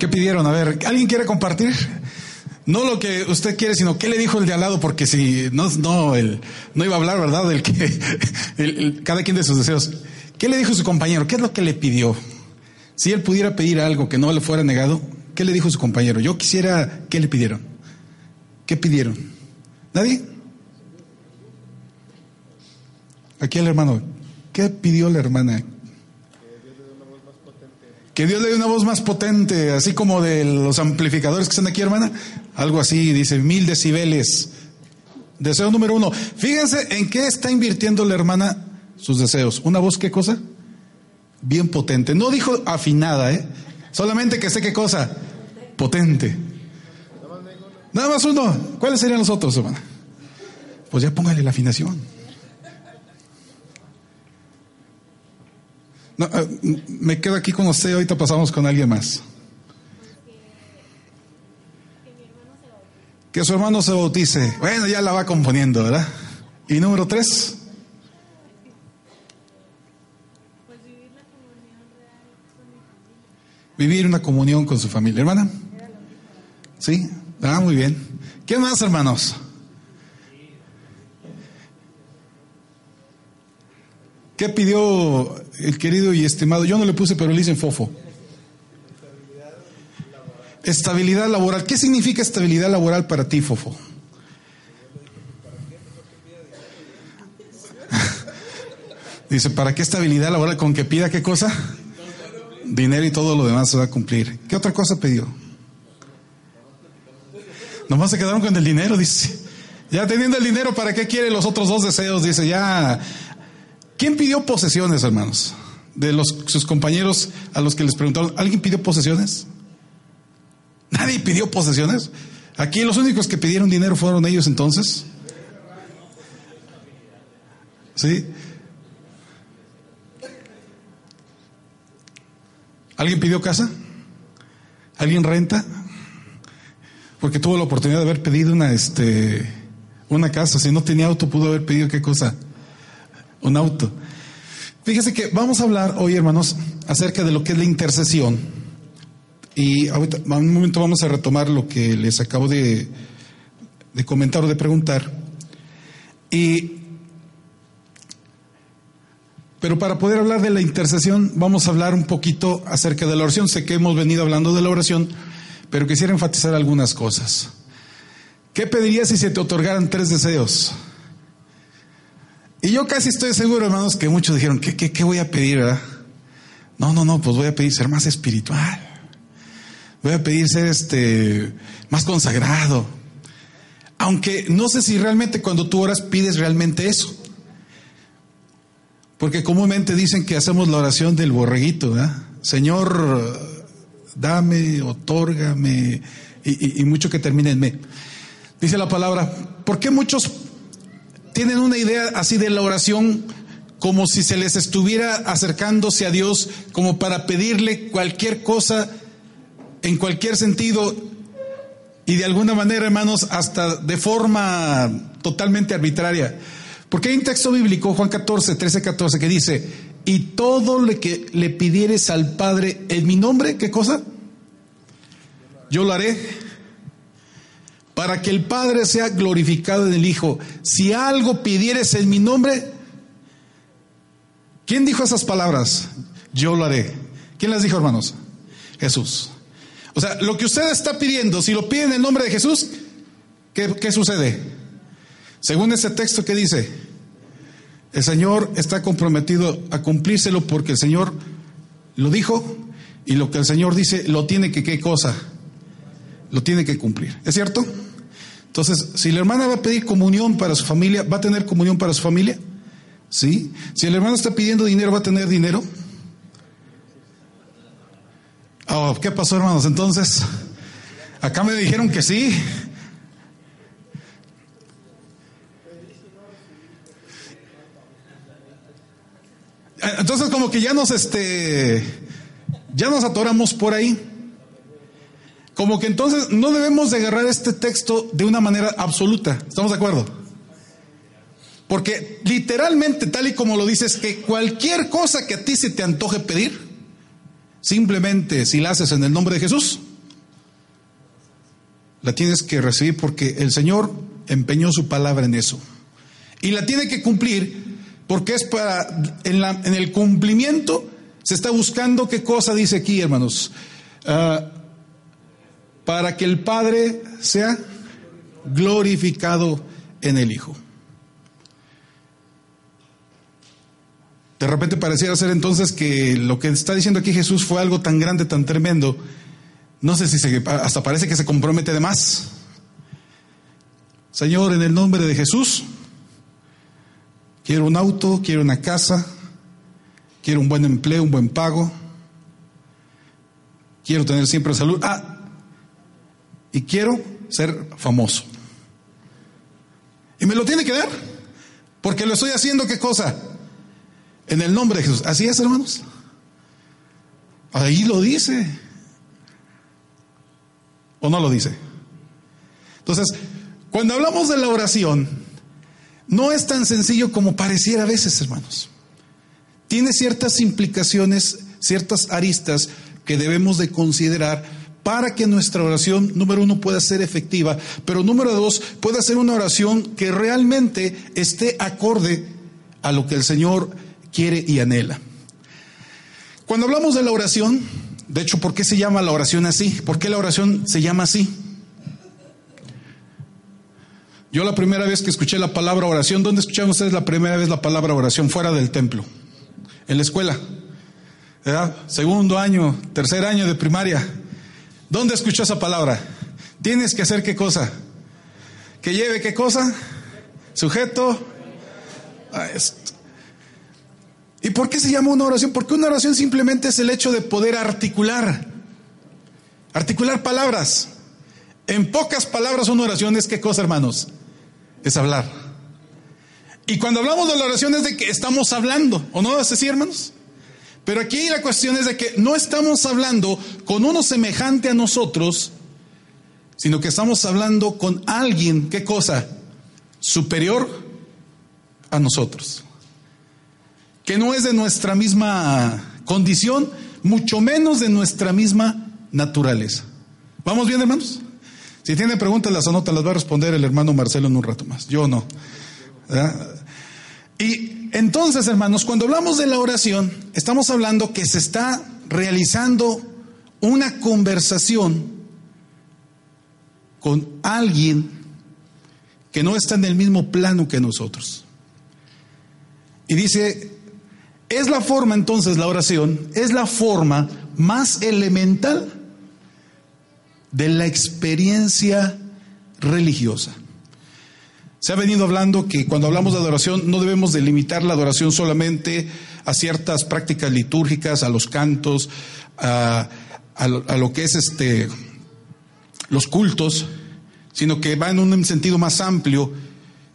¿Qué pidieron? A ver, ¿alguien quiere compartir? No lo que usted quiere, sino qué le dijo el de al lado, porque si no, no, el, no iba a hablar, ¿verdad? Del que, cada quien de sus deseos. ¿Qué le dijo su compañero? ¿Qué es lo que le pidió? Si él pudiera pedir algo que no le fuera negado, ¿qué le dijo su compañero? Yo quisiera, ¿qué le pidieron? ¿Qué pidieron? ¿Nadie? Aquí el hermano, ¿qué pidió la hermana? Que Dios le dé una voz más potente, así como de los amplificadores que están aquí, hermana. Algo así, dice, mil decibeles. Deseo número uno. Fíjense en qué está invirtiendo la hermana sus deseos. ¿Una voz qué cosa? Bien potente. No dijo afinada, ¿eh? Solamente que sé qué cosa. Potente. Nada más uno. ¿Cuáles serían los otros, hermana? Pues ya póngale la afinación. Eh, me quedo aquí con usted, ahorita pasamos con alguien más. Que su hermano se bautice. Bueno, ya la va componiendo, ¿verdad? Y número tres. Vivir una comunión con su familia. ¿Hermana? ¿Sí? Ah, muy bien. ¿Qué más, hermanos? ¿Qué pidió el querido y estimado? Yo no le puse, pero le hice fofo. Estabilidad laboral. ¿Qué significa estabilidad laboral para ti, Fofo? Dice, ¿para qué estabilidad laboral? ¿Con que pida qué cosa? Dinero y todo lo demás se va a cumplir. ¿Qué otra cosa pidió? Nomás se quedaron con el dinero, dice. Ya teniendo el dinero, ¿para qué quiere los otros dos deseos? Dice, ya ¿Quién pidió posesiones, hermanos? De los, sus compañeros a los que les preguntaron, ¿alguien pidió posesiones? ¿Nadie pidió posesiones? Aquí los únicos que pidieron dinero fueron ellos entonces. ¿Sí? ¿Alguien pidió casa? ¿Alguien renta? Porque tuvo la oportunidad de haber pedido una, este, una casa. Si no tenía auto, pudo haber pedido qué cosa? Un auto. Fíjese que vamos a hablar hoy, hermanos, acerca de lo que es la intercesión. Y ahorita, en un momento vamos a retomar lo que les acabo de, de comentar o de preguntar. Y, pero para poder hablar de la intercesión, vamos a hablar un poquito acerca de la oración. Sé que hemos venido hablando de la oración, pero quisiera enfatizar algunas cosas. ¿Qué pedirías si se te otorgaran tres deseos? Y yo casi estoy seguro, hermanos, que muchos dijeron, ¿qué, qué, voy a pedir, verdad? No, no, no, pues voy a pedir ser más espiritual. Voy a pedir ser este, más consagrado. Aunque no sé si realmente cuando tú oras pides realmente eso. Porque comúnmente dicen que hacemos la oración del borreguito, ¿verdad? Señor, dame, otórgame, y, y mucho que termine en me. Dice la palabra, ¿por qué muchos tienen una idea así de la oración como si se les estuviera acercándose a Dios, como para pedirle cualquier cosa en cualquier sentido y de alguna manera, hermanos, hasta de forma totalmente arbitraria. Porque hay un texto bíblico, Juan 14, 13, 14, que dice, y todo lo que le pidieres al Padre en mi nombre, ¿qué cosa? Yo lo haré para que el Padre sea glorificado en el Hijo. Si algo pidieres en mi nombre, ¿quién dijo esas palabras? Yo lo haré. ¿Quién las dijo, hermanos? Jesús. O sea, lo que usted está pidiendo, si lo pide en el nombre de Jesús, ¿qué, qué sucede? Según ese texto que dice, el Señor está comprometido a cumplírselo porque el Señor lo dijo y lo que el Señor dice lo tiene que, ¿qué cosa? Lo tiene que cumplir. ¿Es cierto? Entonces, si la hermana va a pedir comunión para su familia, ¿va a tener comunión para su familia? ¿Sí? Si el hermano está pidiendo dinero, ¿va a tener dinero? Oh, ¿Qué pasó, hermanos? Entonces, acá me dijeron que sí. Entonces, como que ya nos, este, ya nos atoramos por ahí. Como que entonces no debemos de agarrar este texto de una manera absoluta. ¿Estamos de acuerdo? Porque literalmente, tal y como lo dices, que cualquier cosa que a ti se te antoje pedir, simplemente si la haces en el nombre de Jesús, la tienes que recibir porque el Señor empeñó su palabra en eso. Y la tiene que cumplir porque es para, en, la, en el cumplimiento se está buscando qué cosa dice aquí, hermanos. Ah, para que el Padre sea glorificado en el Hijo. De repente pareciera ser entonces que lo que está diciendo aquí Jesús fue algo tan grande, tan tremendo. No sé si se, hasta parece que se compromete de más. Señor, en el nombre de Jesús, quiero un auto, quiero una casa, quiero un buen empleo, un buen pago, quiero tener siempre salud. Ah, y quiero ser famoso. Y me lo tiene que dar, porque lo estoy haciendo, ¿qué cosa? En el nombre de Jesús. Así es, hermanos. Ahí lo dice. ¿O no lo dice? Entonces, cuando hablamos de la oración, no es tan sencillo como pareciera a veces, hermanos. Tiene ciertas implicaciones, ciertas aristas que debemos de considerar para que nuestra oración, número uno, pueda ser efectiva, pero número dos, pueda ser una oración que realmente esté acorde a lo que el Señor quiere y anhela. Cuando hablamos de la oración, de hecho, ¿por qué se llama la oración así? ¿Por qué la oración se llama así? Yo la primera vez que escuché la palabra oración, ¿dónde escucharon ustedes la primera vez la palabra oración? Fuera del templo, en la escuela. ¿verdad? Segundo año, tercer año de primaria. ¿Dónde escuchó esa palabra? Tienes que hacer qué cosa? Que lleve qué cosa? Sujeto. Ah, ¿Y por qué se llama una oración? Porque una oración simplemente es el hecho de poder articular. Articular palabras. En pocas palabras una oración es qué cosa, hermanos? Es hablar. Y cuando hablamos de la oración es de que estamos hablando, ¿o no es así, hermanos? Pero aquí la cuestión es de que no estamos hablando con uno semejante a nosotros, sino que estamos hablando con alguien, ¿qué cosa? Superior a nosotros. Que no es de nuestra misma condición, mucho menos de nuestra misma naturaleza. ¿Vamos bien, hermanos? Si tienen preguntas, las anota, las va a responder el hermano Marcelo en un rato más. Yo no. Y entonces, hermanos, cuando hablamos de la oración, estamos hablando que se está realizando una conversación con alguien que no está en el mismo plano que nosotros. Y dice, es la forma entonces, la oración, es la forma más elemental de la experiencia religiosa. Se ha venido hablando que cuando hablamos de adoración no debemos delimitar la adoración solamente a ciertas prácticas litúrgicas, a los cantos, a, lo, que es este los cultos, sino que va en un sentido más amplio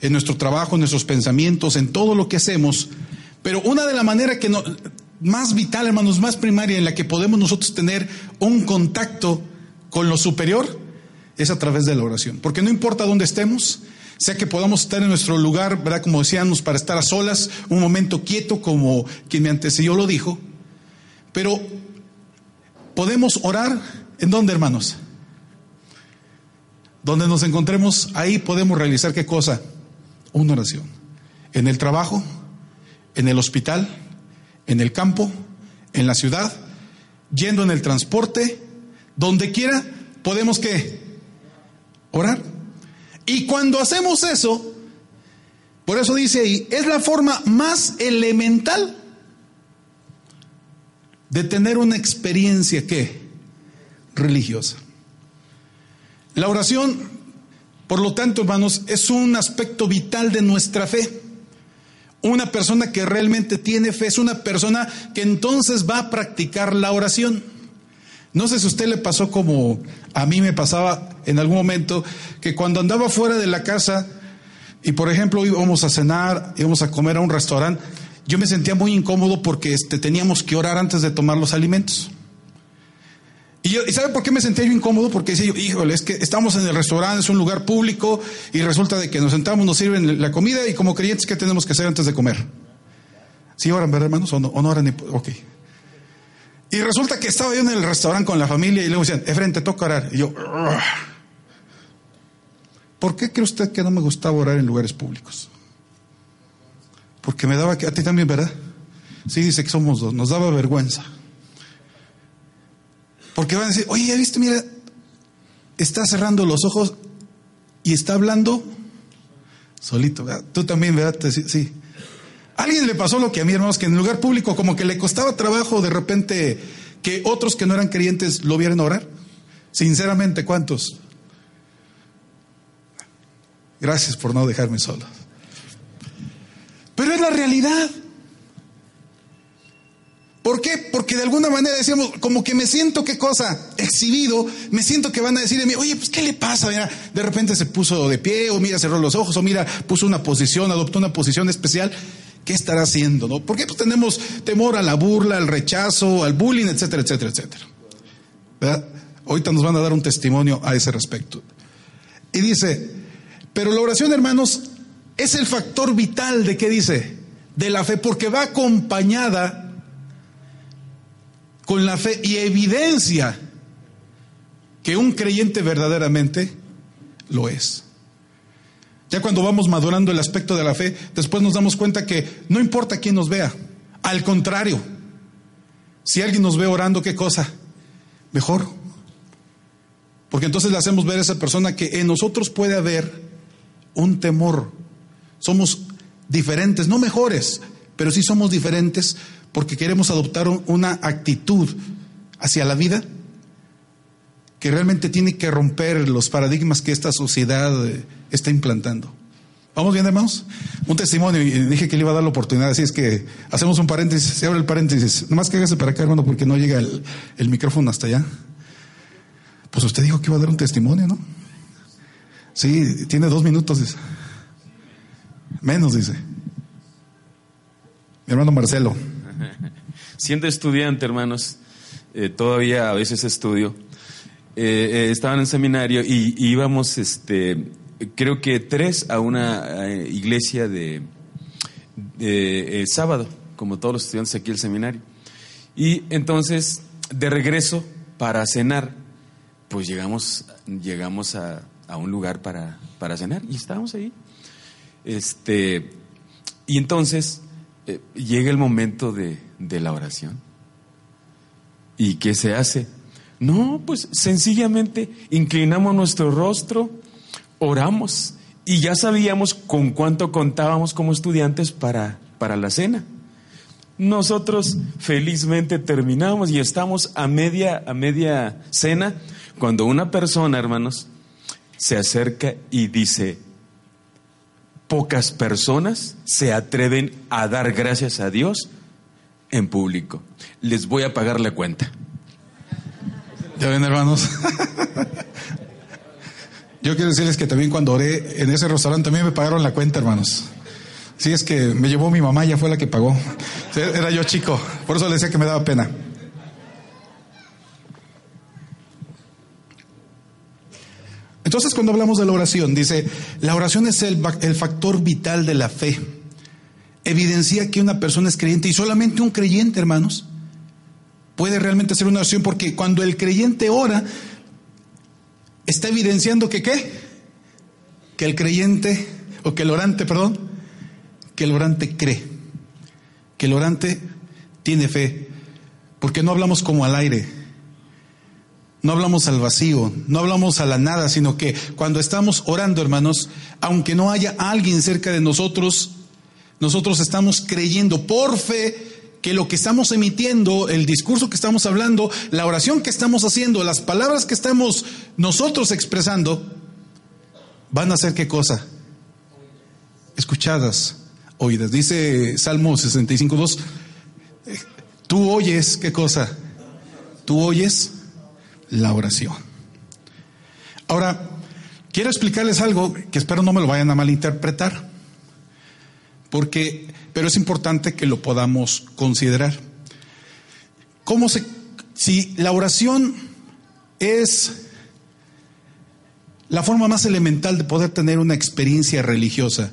en nuestro trabajo, en nuestros pensamientos, en todo lo que hacemos. Pero una de las maneras que no, más vital, hermanos, más primaria en la que podemos nosotros tener un contacto con lo superior es a través de la oración. Porque no importa dónde estemos, sea que podamos estar en nuestro lugar, ¿verdad? Como decíamos, para estar a solas, un momento quieto, como quien me antecedió lo dijo. Pero podemos orar, ¿en dónde, hermanos? Donde nos encontremos, ahí podemos realizar qué cosa? Una oración. En el trabajo, en el hospital, en el campo, en la ciudad, yendo en el transporte, donde quiera, podemos qué? Orar. Y cuando hacemos eso, por eso dice ahí, es la forma más elemental de tener una experiencia que religiosa. La oración, por lo tanto, hermanos, es un aspecto vital de nuestra fe. Una persona que realmente tiene fe es una persona que entonces va a practicar la oración. No sé si a usted le pasó como a mí me pasaba en algún momento, que cuando andaba fuera de la casa y por ejemplo íbamos a cenar, íbamos a comer a un restaurante, yo me sentía muy incómodo porque este, teníamos que orar antes de tomar los alimentos. Y, yo, ¿Y sabe por qué me sentía yo incómodo? Porque decía yo, híjole, es que estamos en el restaurante, es un lugar público y resulta de que nos sentamos, nos sirven la comida y como creyentes, ¿qué tenemos que hacer antes de comer? ¿Sí oran, verdad, hermanos? ¿O no, o no oran? Ok. Y resulta que estaba yo en el restaurante con la familia y luego decían, Efren, te toca orar. Y yo, ¿Por qué cree usted que no me gustaba orar en lugares públicos? Porque me daba que a ti también, ¿verdad? Sí, dice que somos dos, nos daba vergüenza. Porque van a decir, oye, ya viste, mira, está cerrando los ojos y está hablando solito, ¿verdad? Tú también, ¿verdad? Sí. Alguien le pasó lo que a mí, hermanos, que en el lugar público como que le costaba trabajo de repente que otros que no eran creyentes lo vieran orar. Sinceramente, ¿cuántos? Gracias por no dejarme solo. Pero es la realidad. ¿Por qué? Porque de alguna manera decíamos, como que me siento qué cosa, exhibido, me siento que van a decir de mí, oye, pues ¿qué le pasa? Mira, de repente se puso de pie, o mira, cerró los ojos, o mira, puso una posición, adoptó una posición especial. ¿Qué estará haciendo? ¿no? Porque pues tenemos temor a la burla, al rechazo, al bullying, etcétera, etcétera, etcétera. Ahorita nos van a dar un testimonio a ese respecto. Y dice, pero la oración, hermanos, es el factor vital de qué dice? De la fe, porque va acompañada con la fe y evidencia que un creyente verdaderamente lo es. Ya cuando vamos madurando el aspecto de la fe, después nos damos cuenta que no importa quién nos vea, al contrario, si alguien nos ve orando, ¿qué cosa? Mejor. Porque entonces le hacemos ver a esa persona que en nosotros puede haber un temor. Somos diferentes, no mejores, pero sí somos diferentes porque queremos adoptar una actitud hacia la vida que realmente tiene que romper los paradigmas que esta sociedad eh, está implantando. ¿Vamos bien, hermanos? Un testimonio, y dije que le iba a dar la oportunidad, así es que hacemos un paréntesis, se abre el paréntesis. Nomás que hágase para acá, hermano, porque no llega el, el micrófono hasta allá. Pues usted dijo que iba a dar un testimonio, ¿no? Sí, tiene dos minutos. Menos, dice. Mi hermano Marcelo. Siendo estudiante, hermanos, eh, todavía a veces estudio, eh, eh, estaba en seminario y, íbamos, este, creo que tres a una iglesia de, sábado, como todos los estudiantes aquí del seminario. Y entonces, de regreso para cenar, pues llegamos, llegamos a, un lugar para, para cenar y estábamos ahí. Este, y entonces llega el momento de, de la oración. ¿Y qué se hace? No, pues sencillamente inclinamos nuestro rostro, oramos y ya sabíamos con cuánto contábamos como estudiantes para, para la cena. Nosotros felizmente terminamos y estamos a media, a media cena cuando una persona, hermanos, se acerca y dice, pocas personas se atreven a dar gracias a Dios en público. Les voy a pagar la cuenta. Ya ven, hermanos. Yo quiero decirles que también cuando oré en ese restaurante también me pagaron la cuenta, hermanos. Sí, es que me llevó mi mamá, ya fue la que pagó. Era yo chico, por eso le decía que me daba pena. Entonces, cuando hablamos de la oración, dice, la oración es el, el factor vital de la fe evidencia que una persona es creyente y solamente un creyente, hermanos, puede realmente hacer una oración porque cuando el creyente ora, está evidenciando que qué? Que el creyente, o que el orante, perdón, que el orante cree, que el orante tiene fe, porque no hablamos como al aire, no hablamos al vacío, no hablamos a la nada, sino que cuando estamos orando, hermanos, aunque no haya alguien cerca de nosotros, nosotros estamos creyendo por fe que lo que estamos emitiendo, el discurso que estamos hablando, la oración que estamos haciendo, las palabras que estamos nosotros expresando, van a ser qué cosa? Escuchadas, oídas. Dice Salmo 65.2, tú oyes qué cosa? Tú oyes la oración. Ahora, quiero explicarles algo que espero no me lo vayan a malinterpretar porque, pero es importante que lo podamos considerar. ¿Cómo se, si la oración es la forma más elemental de poder tener una experiencia religiosa,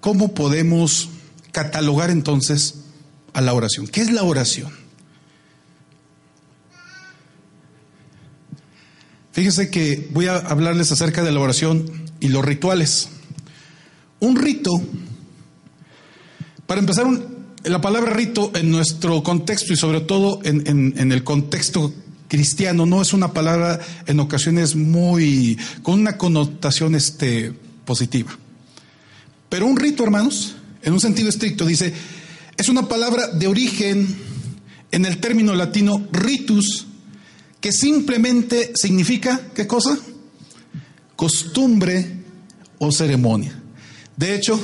¿cómo podemos catalogar entonces a la oración? ¿Qué es la oración? Fíjese que voy a hablarles acerca de la oración y los rituales. Un rito, para empezar, la palabra rito en nuestro contexto y sobre todo en, el contexto cristiano no es una palabra en ocasiones muy con una connotación este, positiva. Pero un rito, hermanos, en un sentido estricto, dice, es una palabra de origen en el término latino ritus, que simplemente significa, ¿qué cosa? Costumbre o ceremonia. De hecho,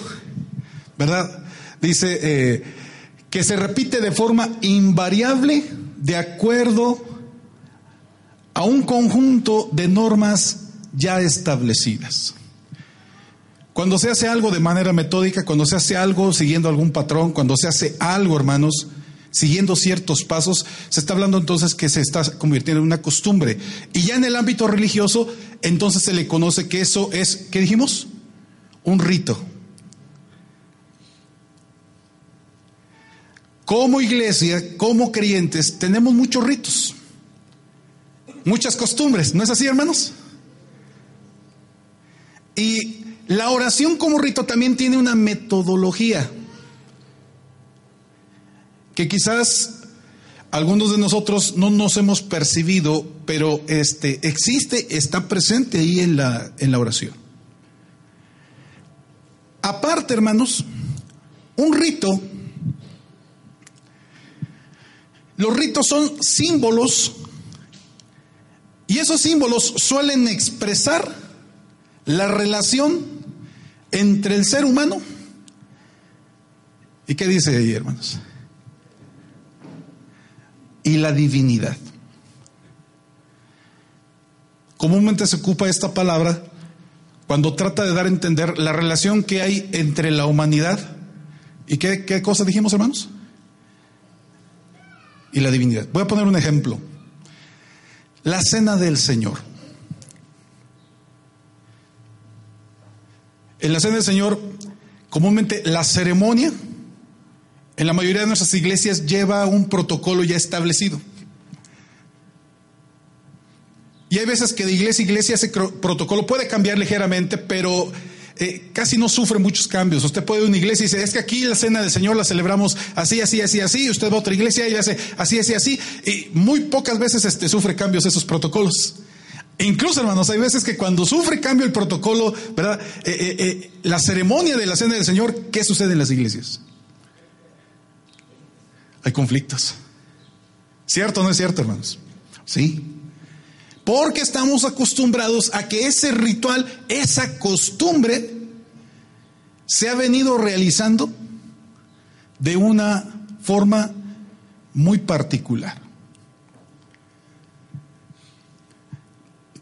¿verdad? Dice eh, que se repite de forma invariable de acuerdo a un conjunto de normas ya establecidas. Cuando se hace algo de manera metódica, cuando se hace algo siguiendo algún patrón, cuando se hace algo, hermanos, siguiendo ciertos pasos, se está hablando entonces que se está convirtiendo en una costumbre. Y ya en el ámbito religioso, entonces se le conoce que eso es, ¿qué dijimos? Un rito. Como iglesia, como creyentes, tenemos muchos ritos, muchas costumbres, ¿no es así, hermanos? Y la oración como rito también tiene una metodología que quizás algunos de nosotros no nos hemos percibido, pero este existe, está presente ahí en la, en la oración. Aparte, hermanos, un rito, los ritos son símbolos y esos símbolos suelen expresar la relación entre el ser humano y qué dice ahí, hermanos, y la divinidad. Comúnmente se ocupa esta palabra cuando trata de dar a entender la relación que hay entre la humanidad y qué, qué cosa dijimos, hermanos, y la divinidad. Voy a poner un ejemplo. La cena del Señor. En la cena del Señor, comúnmente la ceremonia en la mayoría de nuestras iglesias lleva un protocolo ya establecido. Y hay veces que de iglesia a iglesia ese protocolo puede cambiar ligeramente, pero eh, casi no sufre muchos cambios. Usted puede ir a una iglesia y dice, es que aquí la cena del Señor la celebramos así, así, así, así. Usted va a otra iglesia y hace así, así, así. Y muy pocas veces este, sufre cambios esos protocolos. Incluso, hermanos, hay veces que cuando sufre cambio el protocolo, ¿verdad? Eh, eh, la ceremonia de la cena del Señor, ¿qué sucede en las iglesias? Hay conflictos. ¿Cierto o no es cierto, hermanos? Sí. Porque estamos acostumbrados a que ese ritual, esa costumbre, se ha venido realizando de una forma muy particular.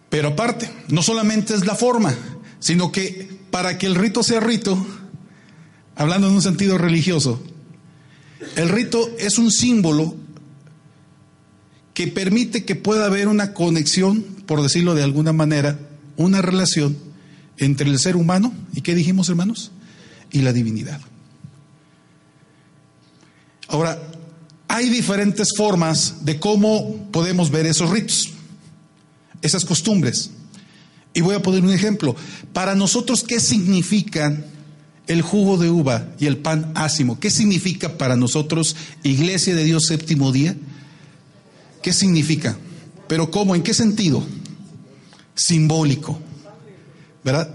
Pero aparte, no solamente es la forma, sino que para que el rito sea rito, hablando en un sentido religioso, el rito es un símbolo que permite que pueda haber una conexión, por decirlo de alguna manera, una relación entre el ser humano, ¿y qué dijimos hermanos? Y la divinidad. Ahora, hay diferentes formas de cómo podemos ver esos ritos esas costumbres. Y voy a poner un ejemplo. Para nosotros, ¿qué significan el jugo de uva y el pan ácimo? ¿Qué significa para nosotros, Iglesia de Dios séptimo día? ¿Qué significa? Pero ¿cómo? ¿En qué sentido? Simbólico. ¿Verdad?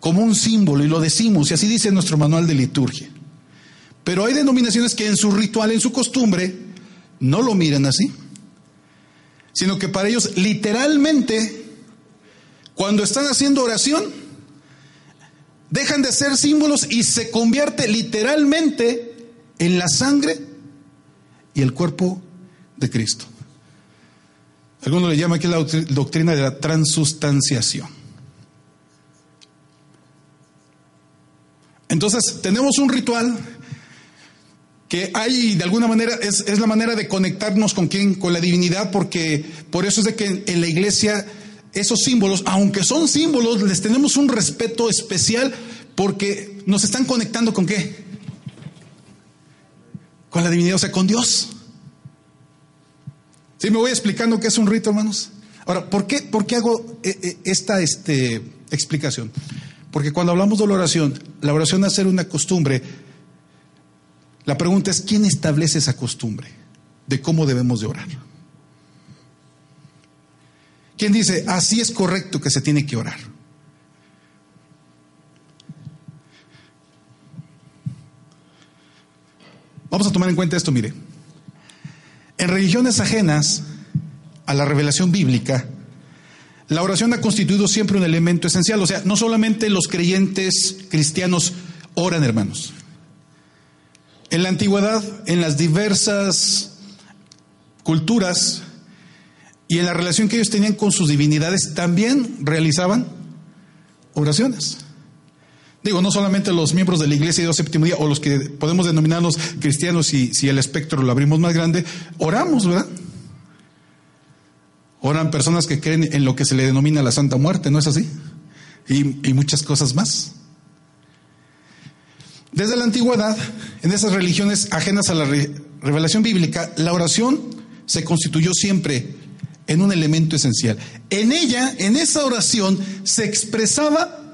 Como un símbolo, y lo decimos, y así dice nuestro manual de liturgia. Pero hay denominaciones que en su ritual, en su costumbre, no lo miran así sino que para ellos literalmente, cuando están haciendo oración, dejan de ser símbolos y se convierte literalmente en la sangre y el cuerpo de Cristo. Algunos le llaman aquí la doctrina de la transustanciación. Entonces, tenemos un ritual que hay de alguna manera, es, la manera de conectarnos con quién, con la divinidad, porque por eso es de que en, la iglesia esos símbolos, aunque son símbolos, les tenemos un respeto especial porque nos están conectando con qué? Con la divinidad, o sea, con Dios. ¿Sí me voy explicando qué es un rito, hermanos? Ahora, ¿por qué, por qué hago eh, eh, esta este, explicación? Porque cuando hablamos de la oración, la oración a ser una costumbre, la pregunta es, ¿quién establece esa costumbre de cómo debemos de orar? ¿Quién dice, así es correcto que se tiene que orar? Vamos a tomar en cuenta esto, mire. En religiones ajenas a la revelación bíblica, la oración ha constituido siempre un elemento esencial. O sea, no solamente los creyentes cristianos oran, hermanos. En la antigüedad, en las diversas culturas y en la relación que ellos tenían con sus divinidades, también realizaban oraciones. Digo, no solamente los miembros de la iglesia de Dios séptimo día o los que podemos denominarnos cristianos si, si el espectro lo abrimos más grande, oramos, ¿verdad? Oran personas que creen en lo que se le denomina la Santa Muerte, ¿no es así? Y, y muchas cosas más. Desde la antigüedad, en esas religiones ajenas a la revelación bíblica, la oración se constituyó siempre en un elemento esencial. En ella, en esa oración, se expresaba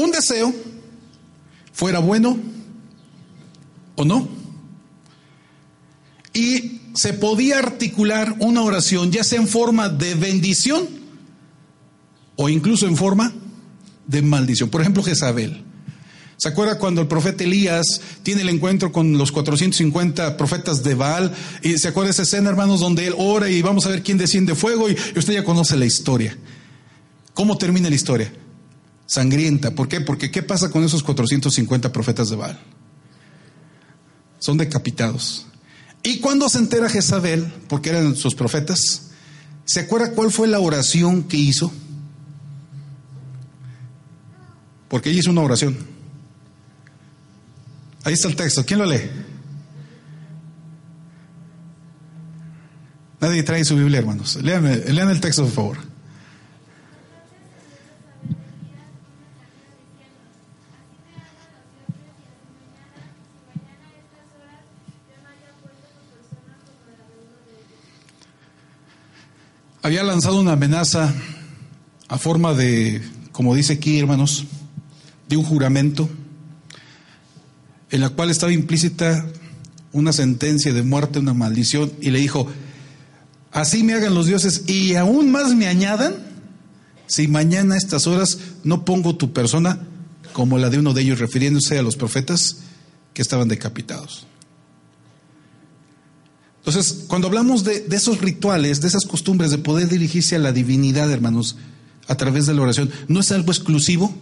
un deseo, fuera bueno o no, y se podía articular una oración ya sea en forma de bendición o incluso en forma de maldición. Por ejemplo, Jezabel. ¿Se acuerda cuando el profeta Elías tiene el encuentro con los 450 profetas de Baal? Y se acuerda esa escena, hermanos, donde él ora y vamos a ver quién desciende fuego y usted ya conoce la historia. ¿Cómo termina la historia? Sangrienta. ¿Por qué? Porque ¿qué pasa con esos 450 profetas de Baal? Son decapitados. Y cuando se entera Jezabel, porque eran sus profetas, ¿se acuerda cuál fue la oración que hizo? Porque ella hizo una oración. Ahí está el texto. ¿Quién lo lee? Nadie trae su Biblia, hermanos. Lean, lean el texto, por favor. Había lanzado una amenaza a forma de, como dice aquí, hermanos, de un juramento en la cual estaba implícita una sentencia de muerte, una maldición, y le dijo, así me hagan los dioses y aún más me añadan si mañana a estas horas no pongo tu persona como la de uno de ellos, refiriéndose a los profetas que estaban decapitados. Entonces, cuando hablamos de, esos rituales, de esas costumbres de poder dirigirse a la divinidad, hermanos, a través de la oración, no es algo exclusivo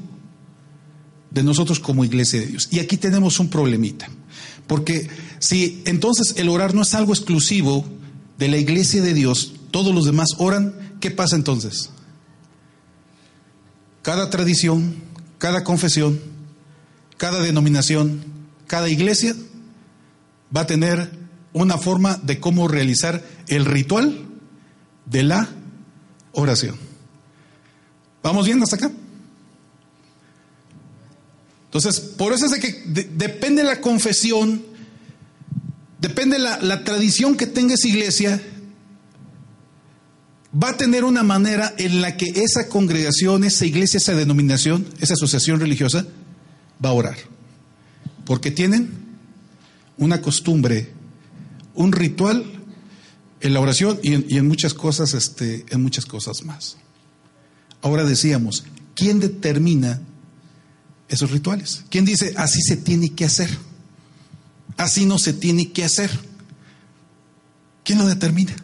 de nosotros como iglesia de Dios. Y aquí tenemos un problemita, porque si entonces el orar no es algo exclusivo de la iglesia de Dios, todos los demás oran, ¿qué pasa entonces? Cada tradición, cada confesión, cada denominación, cada iglesia va a tener una forma de cómo realizar el ritual de la oración. ¿Vamos bien hasta acá? Entonces, por eso es de que depende la confesión, depende la, la tradición que tenga esa iglesia, va a tener una manera en la que esa congregación, esa iglesia, esa denominación, esa asociación religiosa va a orar. Porque tienen una costumbre un ritual en la oración y en, muchas cosas, este, en muchas cosas más. Ahora decíamos, ¿quién determina esos rituales? ¿Quién dice así se tiene que hacer? Así no se tiene que hacer. ¿Quién lo determina?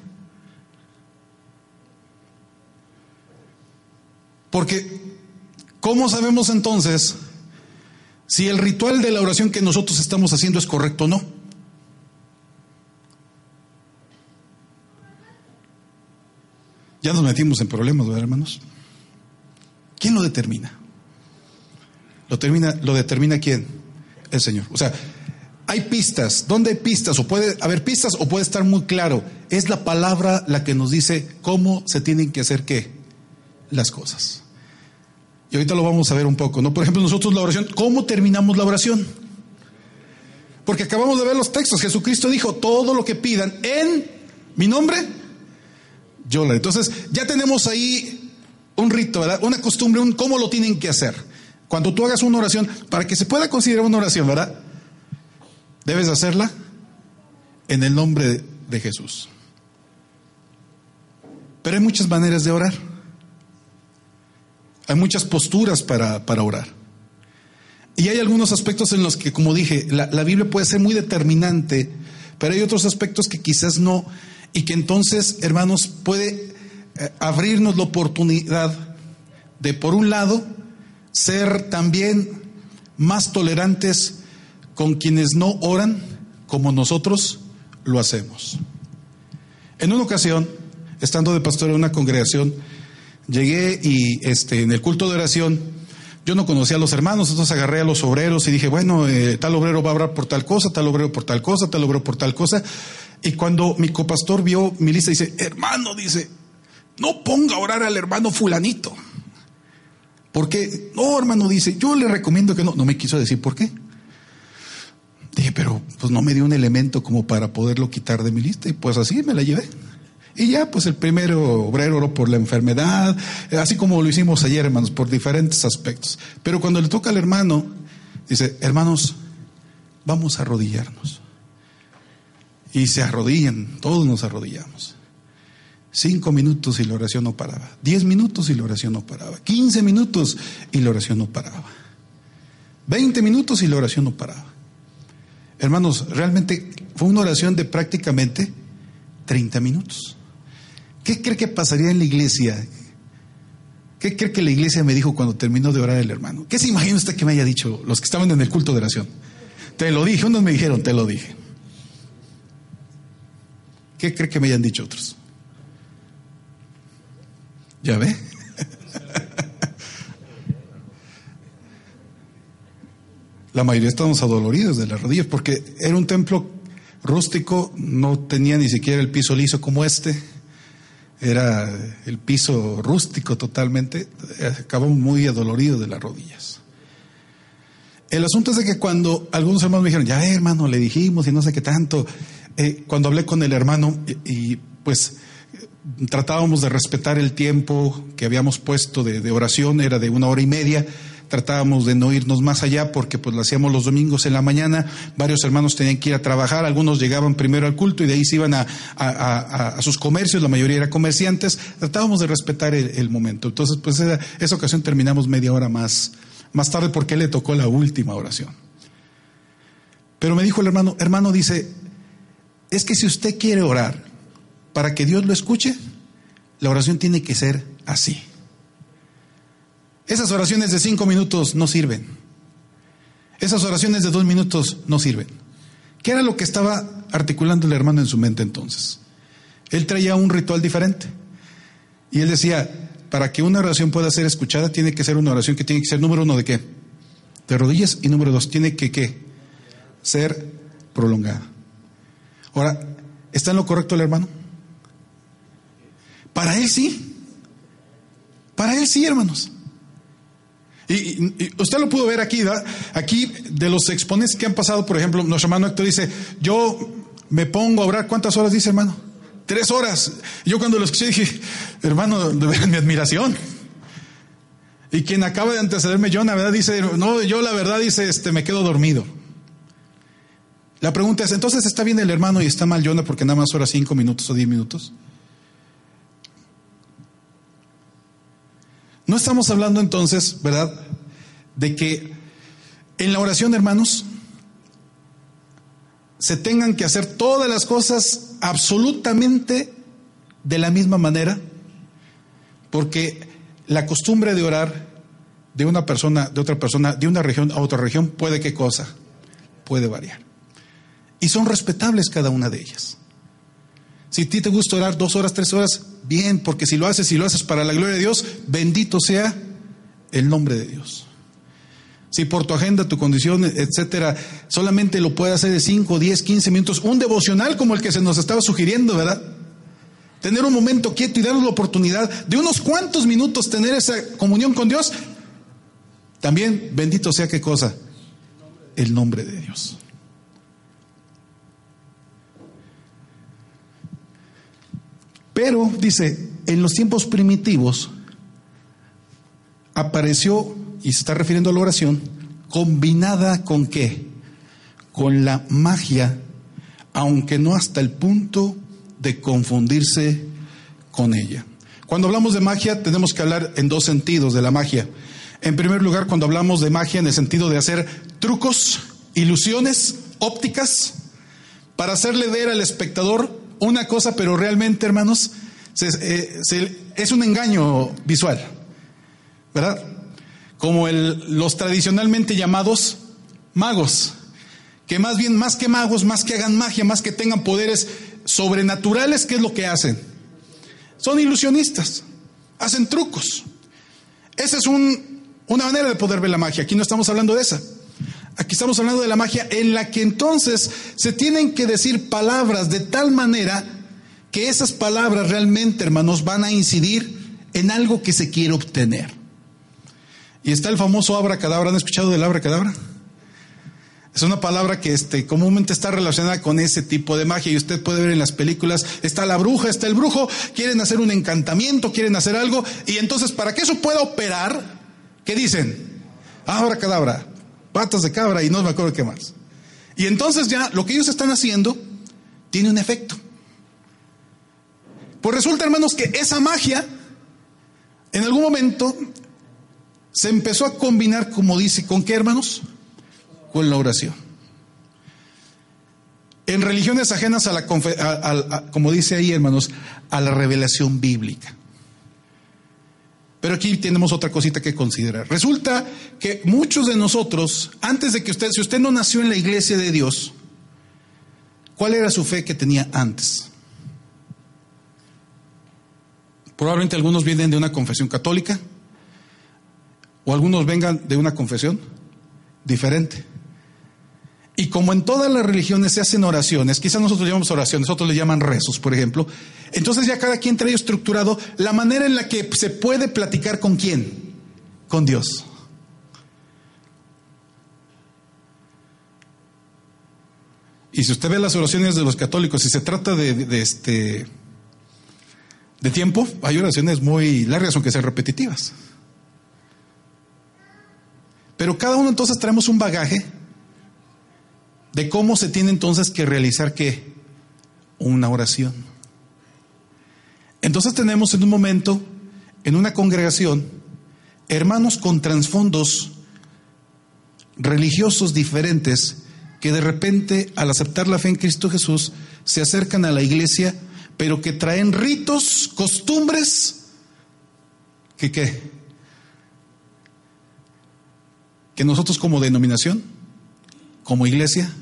Porque, ¿cómo sabemos entonces si el ritual de la oración que nosotros estamos haciendo es correcto o no? Ya nos metimos en problemas, ¿verdad, hermanos? ¿Quién lo determina? Lo, lo determina quién? El Señor. O sea, hay pistas. ¿Dónde hay pistas? O puede haber pistas o puede estar muy claro. Es la palabra la que nos dice cómo se tienen que hacer qué? Las cosas. Y ahorita lo vamos a ver un poco, ¿no? Por ejemplo, nosotros la oración, ¿cómo terminamos la oración? Porque acabamos de ver los textos. Jesucristo dijo, todo lo que pidan en mi nombre, entonces, ya tenemos ahí un rito, ¿verdad? Una costumbre, un cómo lo tienen que hacer. Cuando tú hagas una oración, para que se pueda considerar una oración, ¿verdad? Debes hacerla en el nombre de Jesús. Pero hay muchas maneras de orar. Hay muchas posturas para, para orar. Y hay algunos aspectos en los que, como dije, la, la, Biblia puede ser muy determinante, pero hay otros aspectos que quizás no, y que entonces, hermanos, puede eh, abrirnos la oportunidad de, por un lado, ser también más tolerantes con quienes no oran como nosotros lo hacemos. En una ocasión, estando de pastor en una congregación, llegué y este, en el culto de oración, yo no conocía a los hermanos, entonces agarré a los obreros y dije, bueno, eh, tal obrero va a hablar por tal cosa, tal obrero por tal cosa, tal obrero por tal cosa. Y cuando mi copastor vio mi lista, dice, hermano, dice, no ponga a orar al hermano fulanito. Porque, no, hermano, dice, yo le recomiendo que no. No me quiso decir por qué. Dije, pero pues no me dio un elemento como para poderlo quitar de mi lista. Y pues así me la llevé. Y ya, pues el primero obrero oró por la enfermedad, eh, así como lo hicimos ayer, hermanos, por diferentes aspectos. Pero cuando le toca al hermano, dice, hermanos, vamos a arrodillarnos. Y se arrodillan, todos nos arrodillamos. Cinco minutos y la oración no paraba. Diez minutos y la oración no paraba. Quince minutos y la oración no paraba. Veinte minutos y la oración no paraba. Hermanos, realmente fue una oración de prácticamente treinta minutos. ¿Qué cree que pasaría en la iglesia? ¿Qué cree que la iglesia me dijo cuando terminó de orar el hermano? ¿Qué se imagina usted que me haya dicho los que estaban en el culto de oración? Te lo dije, unos me dijeron, te lo dije. ¿Qué cree que me hayan dicho otros? ¿Ya ve? La mayoría estábamos adoloridos de las rodillas porque era un templo rústico, no tenía ni siquiera el piso liso como este era el piso rústico totalmente, acabamos muy adoloridos de las rodillas. El asunto es de que cuando algunos hermanos me dijeron, ya hermano, le dijimos y no sé qué tanto, eh, cuando hablé con el hermano y, pues tratábamos de respetar el tiempo que habíamos puesto de oración, era de una hora y media, tratábamos de no irnos más allá porque pues lo hacíamos los domingos en la mañana, varios hermanos tenían que ir a trabajar, algunos llegaban primero al culto y de ahí se iban a, sus comercios, la mayoría eran comerciantes, tratábamos de respetar el, momento. Entonces, pues esa, esa ocasión terminamos media hora más, más tarde porque le tocó la última oración. Pero me dijo el hermano, hermano dice, es que si usted quiere orar para que Dios lo escuche, la oración tiene que ser así. Esas oraciones de cinco minutos no sirven. Esas oraciones de dos minutos no sirven. ¿Qué era lo que estaba articulando el hermano en su mente entonces? Él traía un ritual diferente. Y él decía, para que una oración pueda ser escuchada, tiene que ser una oración que tiene que ser número uno de qué? De rodillas. Y número dos, tiene que qué? Ser prolongada. Ahora, ¿está en lo correcto el hermano? Para él sí. Para él sí, hermanos. Y, usted lo pudo ver aquí, ¿verdad? Aquí de los exponentes que han pasado, por ejemplo, nuestro hermano Héctor dice, yo me pongo a orar, ¿cuántas horas dice hermano? Tres horas. Yo cuando lo escuché dije, hermano, de mi admiración. Y quien acaba de antecederme, John, la verdad dice, no, yo la verdad dice, este, me quedo dormido. La pregunta es, entonces está bien el hermano y está mal Jonah porque nada más ora cinco minutos o diez minutos. No estamos hablando entonces, ¿verdad?, de que en la oración, hermanos, se tengan que hacer todas las cosas absolutamente de la misma manera, porque la costumbre de orar de una persona, de otra persona, de una región a otra región, puede qué cosa, puede variar. Y son respetables cada una de ellas. Si a ti te gusta orar dos horas, tres horas, bien, porque si lo haces, si lo haces para la gloria de Dios, bendito sea el nombre de Dios. Si por tu agenda, tu condición, etcétera, solamente lo puedes hacer de 5, 10, 15 minutos, un devocional como el que se nos estaba sugiriendo, ¿verdad? Tener un momento quieto y darnos la oportunidad de unos cuantos minutos tener esa comunión con Dios. También, bendito sea qué cosa, el nombre de Dios. Pero, dice, en los tiempos primitivos, apareció, y se está refiriendo a la oración, combinada con qué? Con la magia, aunque no hasta el punto de confundirse con ella. Cuando hablamos de magia tenemos que hablar en dos sentidos de la magia. En primer lugar, cuando hablamos de magia en el sentido de hacer trucos, ilusiones ópticas, para hacerle ver al espectador una cosa, pero realmente, hermanos, eh, es un engaño visual, ¿verdad? Como los tradicionalmente llamados magos, que más bien, más que magos, más que hagan magia, más que tengan poderes sobrenaturales, ¿qué es lo que hacen? Son ilusionistas, hacen trucos. Esa es una manera de poder ver la magia. Aquí no estamos hablando de esa. Aquí estamos hablando de la magia en la que entonces se tienen que decir palabras de tal manera que esas palabras realmente, hermanos, van a incidir en algo que se quiere obtener. Y está el famoso abracadabra. ¿Han escuchado del abracadabra? Es una palabra que este, comúnmente está relacionada con ese tipo de magia y usted puede ver en las películas, está la bruja, está el brujo, quieren hacer un encantamiento, quieren hacer algo y entonces para que eso pueda operar, ¿qué dicen? Abracadabra, patas de cabra y no me acuerdo qué más. Y entonces ya lo que ellos están haciendo tiene un efecto. Pues resulta, hermanos, que esa magia en algún momento se empezó a combinar, como dice, ¿con qué, hermanos? Con la oración. En religiones ajenas a la, como dice ahí, hermanos, a la revelación bíblica. Pero aquí tenemos otra cosita que considerar. Resulta que muchos de nosotros, antes de que usted, si usted no nació en la iglesia de Dios, ¿cuál era su fe que tenía antes? Probablemente algunos vienen de una confesión católica o algunos vengan de una confesión diferente. Y como en todas las religiones se hacen oraciones, quizás nosotros llamamos oraciones, otros le llaman rezos, por ejemplo, entonces ya cada quien trae estructurado la manera en la que se puede platicar con quién, con Dios. Y si usted ve las oraciones de los católicos y se trata de, de, este de tiempo, hay oraciones muy largas aunque sean repetitivas. Pero cada uno entonces traemos un bagaje de cómo se tiene entonces que realizar qué? Una oración. Entonces tenemos en un momento, en una congregación, hermanos con trasfondos religiosos diferentes que de repente al aceptar la fe en Cristo Jesús se acercan a la iglesia, pero que traen ritos, costumbres, que qué? Que nosotros como denominación, como iglesia,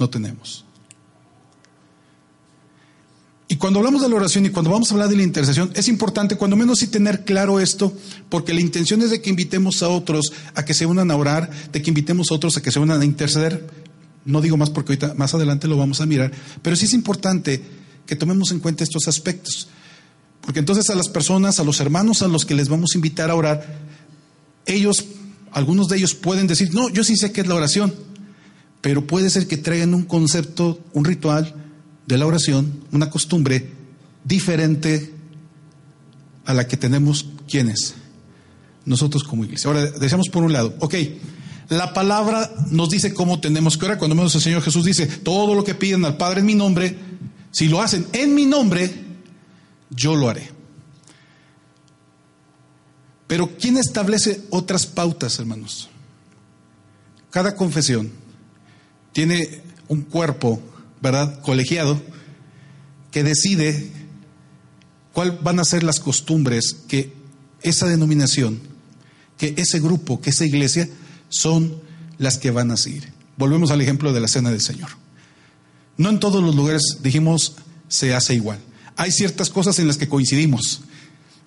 no tenemos. Y cuando hablamos de la oración y cuando vamos a hablar de la intercesión, es importante cuando menos sí tener claro esto, porque la intención es de que invitemos a otros a que se unan a orar, de que invitemos a otros a que se unan a interceder. No digo más porque ahorita más adelante lo vamos a mirar, pero sí es importante que tomemos en cuenta estos aspectos. Porque entonces a las personas, a los hermanos a los que les vamos a invitar a orar, ellos, algunos de ellos pueden decir, no, yo sí sé qué es la oración, pero puede ser que traigan un concepto, un ritual de la oración, una costumbre diferente a la que tenemos quienes, nosotros como iglesia. Ahora, decíamos por un lado, ok, la palabra nos dice cómo tenemos que orar, cuando menos el Señor Jesús dice, todo lo que piden al Padre en mi nombre, si lo hacen en mi nombre, yo lo haré. Pero ¿quién establece otras pautas, hermanos? Cada confesión tiene un cuerpo, ¿verdad?, colegiado, que decide cuáles van a ser las costumbres que esa denominación, que ese grupo, que esa iglesia son las que van a seguir. Volvemos al ejemplo de la cena del Señor. No en todos los lugares, dijimos, se hace igual. Hay ciertas cosas en las que coincidimos,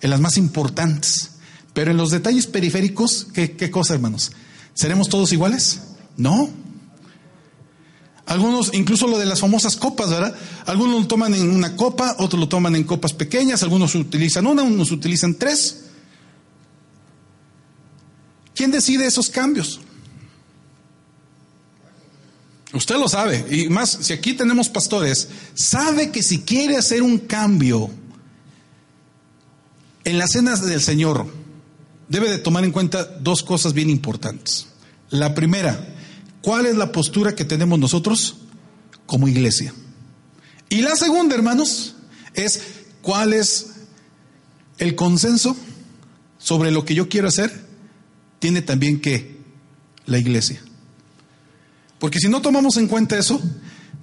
en las más importantes, pero en los detalles periféricos, ¿qué, qué cosa, hermanos? ¿Seremos todos iguales? No. Algunos, incluso lo de las famosas copas, ¿verdad? Algunos lo toman en una copa, otros lo toman en copas pequeñas, algunos utilizan una, unos utilizan tres. ¿Quién decide esos cambios? Usted lo sabe, y más, si aquí tenemos pastores, sabe que si quiere hacer un cambio En las cenas del Señor debe de tomar en cuenta dos cosas bien importantes. La primera, ¿cuál es la postura que tenemos nosotros como iglesia? Y la segunda, hermanos, es cuál es el consenso sobre lo que yo quiero hacer, tiene también que la iglesia. Porque si no tomamos en cuenta eso,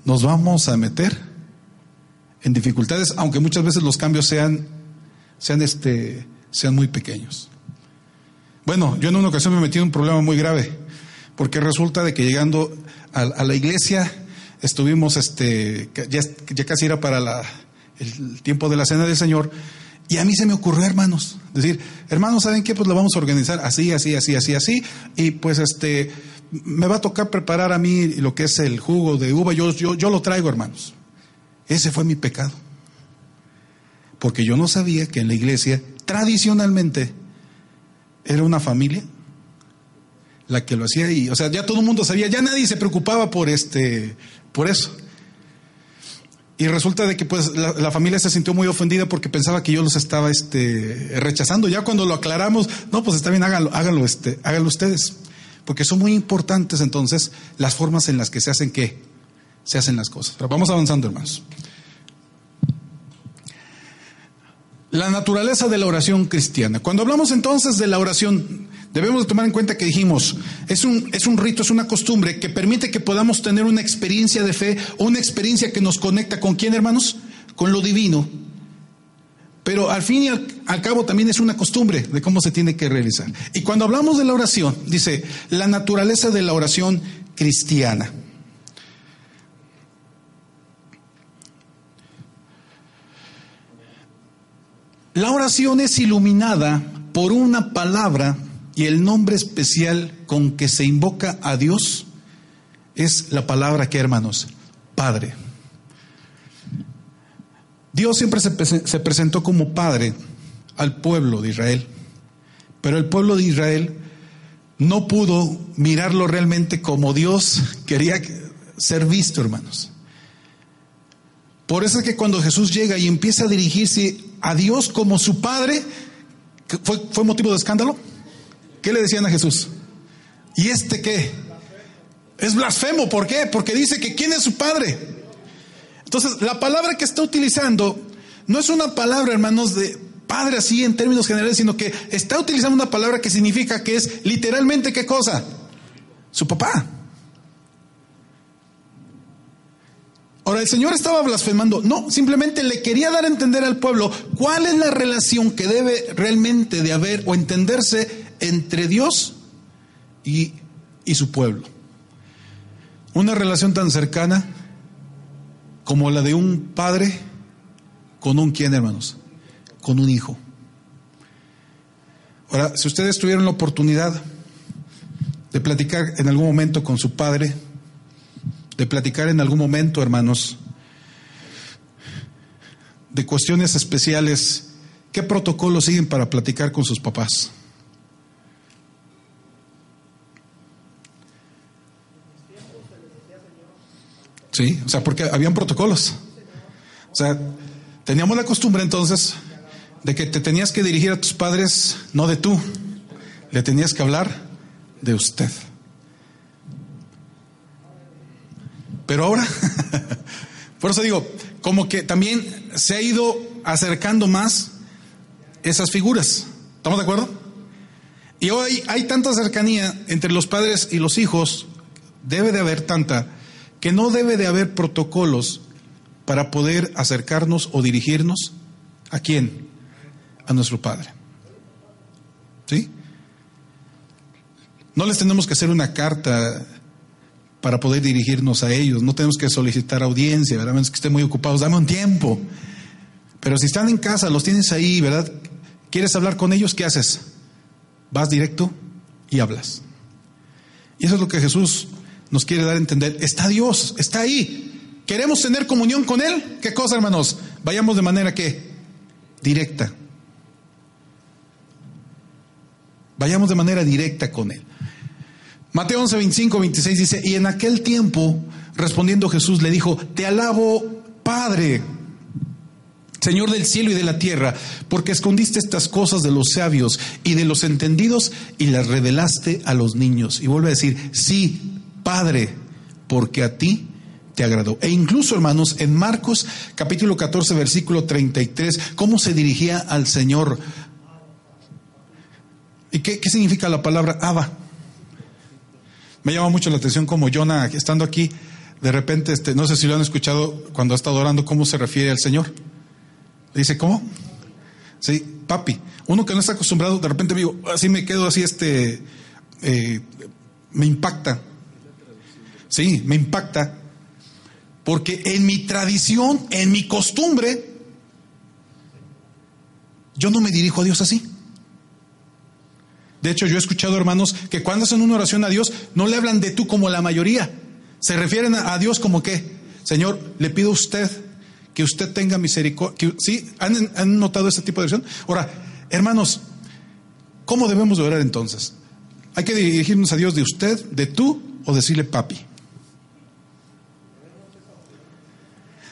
nos vamos a meter en dificultades, aunque muchas veces los cambios sean, sean, este, sean muy pequeños. Bueno, yo en una ocasión me metí en un problema muy grave, porque resulta de que llegando a, la iglesia estuvimos, este, ya, ya casi era para el tiempo de la cena del Señor, y a mí se me ocurrió, hermanos, decir, hermanos, ¿saben qué? Pues lo vamos a organizar así, así, así, así, así, y pues este, me va a tocar preparar a mí lo que es el jugo de uva, yo, yo, yo lo traigo, hermanos. Ese fue mi pecado. Porque yo no sabía que en la iglesia, tradicionalmente, era una familia la que lo hacía y, o sea, ya todo el mundo sabía, ya nadie se preocupaba por este, por eso. Y resulta de que pues la, familia se sintió muy ofendida porque pensaba que yo los estaba este, rechazando. Ya cuando lo aclaramos, no, pues está bien, háganlo, háganlo, este, háganlo ustedes porque son muy importantes entonces las formas en las que se hacen qué, se hacen las cosas. Pero vamos avanzando, hermanos. La naturaleza de la oración cristiana. Cuando hablamos entonces de la oración, debemos de tomar en cuenta que dijimos, es un, es un rito, es una costumbre que permite que podamos tener una experiencia de fe una experiencia que nos conecta con quién, hermanos? Con lo divino pero al fin y al, cabo también es una costumbre de cómo se tiene que realizar. Y cuando hablamos de la oración, dice, la naturaleza de la oración cristiana. La oración es iluminada por una palabra y el nombre especial con que se invoca a Dios es la palabra que, hermanos, Padre. Dios siempre se, presentó como padre al pueblo de Israel, pero el pueblo de Israel no pudo mirarlo realmente como Dios quería ser visto, hermanos. Por eso es que cuando Jesús llega y empieza a dirigirse a Dios como su Padre, ¿fue, fue motivo de escándalo? ¿Qué le decían a Jesús? ¿Y este qué? Es blasfemo, ¿por qué? Porque dice que ¿quién es su Padre? Entonces, la palabra que está utilizando no es una palabra, hermanos, de padre así en términos generales, sino que está utilizando una palabra que significa que es literalmente qué cosa? Su papá. Ahora, el Señor estaba blasfemando. No, simplemente le quería dar a entender al pueblo cuál es la relación que debe realmente de haber o entenderse entre Dios y, y su pueblo. Una relación tan cercana como la de un padre con un quién, hermanos, con un hijo. Ahora, si ustedes tuvieron la oportunidad de platicar en algún momento con su padre, de platicar en algún momento, hermanos, de cuestiones especiales, ¿qué protocolo siguen para platicar con sus papás? Sí, o sea, porque habían protocolos. O sea, teníamos la costumbre entonces de que te tenías que dirigir a tus padres no de tú, le tenías que hablar de usted. Pero ahora, por eso digo, como que también se ha ido acercando más esas figuras. ¿Estamos de acuerdo? Y hoy hay tanta cercanía entre los padres y los hijos, debe de haber tanta que no debe de haber protocolos para poder acercarnos o dirigirnos a quién? A nuestro Padre. ¿Sí? No les tenemos que hacer una carta para poder dirigirnos a ellos, no tenemos que solicitar audiencia, ¿verdad? Menos que estén muy ocupados, dame un tiempo. Pero si están en casa, los tienes ahí, ¿verdad? ¿Quieres hablar con ellos? ¿Qué haces? Vas directo y hablas. Y eso es lo que Jesús nos quiere dar a entender, está Dios, está ahí. ¿Queremos tener comunión con Él? ¿Qué cosa, hermanos? Vayamos de manera que directa. Vayamos de manera directa con Él. Mateo 11, 25, 26 dice, y en aquel tiempo, respondiendo Jesús, le dijo, te alabo, Padre, Señor del cielo y de la tierra, porque escondiste estas cosas de los sabios y de los entendidos y las revelaste a los niños. Y vuelve a decir, sí, Padre, porque a ti te agradó. E incluso, hermanos, en Marcos capítulo 14, versículo 33, ¿cómo se dirigía al Señor? ¿Y qué, qué significa la palabra Abba? Me llama mucho la atención como Jonah, estando aquí, de repente, este, no sé si lo han escuchado cuando ha estado orando, cómo se refiere al Señor. Dice, ¿cómo? Sí, papi. Uno que no está acostumbrado, de repente digo, así me quedo así, este, eh, me impacta. Sí, me impacta. Porque en mi tradición, en mi costumbre, yo no me dirijo a Dios así. De hecho, yo he escuchado hermanos que cuando hacen una oración a Dios, no le hablan de tú como la mayoría. Se refieren a Dios como que, Señor, le pido a usted que usted tenga misericordia. ¿Sí? ¿Han, notado este tipo de oración? Ahora, hermanos, ¿cómo debemos de orar entonces? ¿Hay que dirigirnos a Dios de usted, de tú o decirle papi?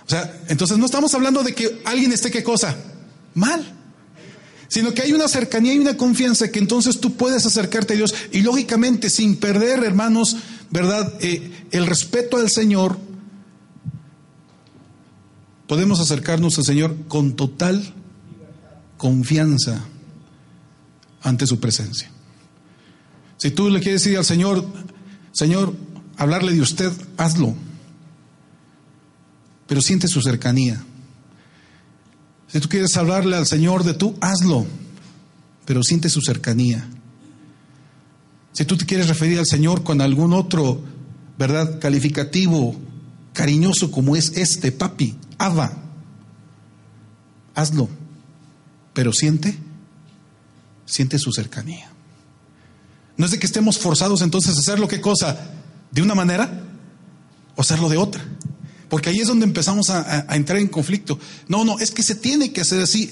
O sea, entonces no estamos hablando de que alguien esté qué cosa mal, sino que hay una cercanía y una confianza que entonces tú puedes acercarte a Dios y lógicamente sin perder, hermanos, ¿verdad? Eh, el respeto al Señor, podemos acercarnos al Señor con total confianza ante su presencia. Si tú le quieres decir al Señor, Señor, hablarle de usted, hazlo. Pero siente su cercanía. Si tú quieres hablarle al Señor de tú, hazlo. Pero siente su cercanía. Si tú te quieres referir al Señor con algún otro, ¿verdad? Calificativo, cariñoso como es este, papi, Abba, hazlo, pero siente, siente su cercanía. No es de que estemos forzados entonces a hacerlo, ¿qué cosa? ¿De una manera o hacerlo de otra? Porque ahí es donde empezamos a, entrar en conflicto. No, no, es que se tiene que hacer así.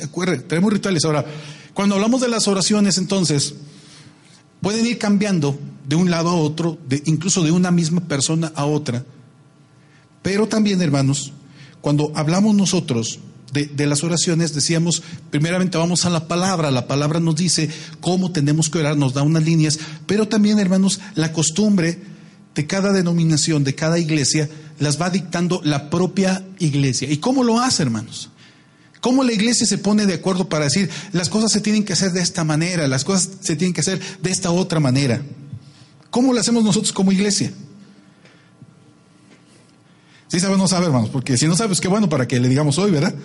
tenemos rituales. Ahora, cuando hablamos de las oraciones, entonces, pueden ir cambiando de un lado a otro, de, incluso de una misma persona a otra. Pero también, hermanos, cuando hablamos nosotros de, las oraciones, decíamos, primeramente vamos a la palabra, la palabra nos dice cómo tenemos que orar, nos da unas líneas, pero también, hermanos, la costumbre de cada denominación, de cada iglesia, las va dictando la propia iglesia. ¿Y cómo lo hace, hermanos? ¿Cómo la iglesia se pone de acuerdo para decir las cosas se tienen que hacer de esta manera, las cosas se tienen que hacer de esta otra manera? ¿Cómo lo hacemos nosotros como iglesia? Sí sabe no sabe, hermanos, porque si no sabes, qué bueno para que le digamos hoy, ¿verdad?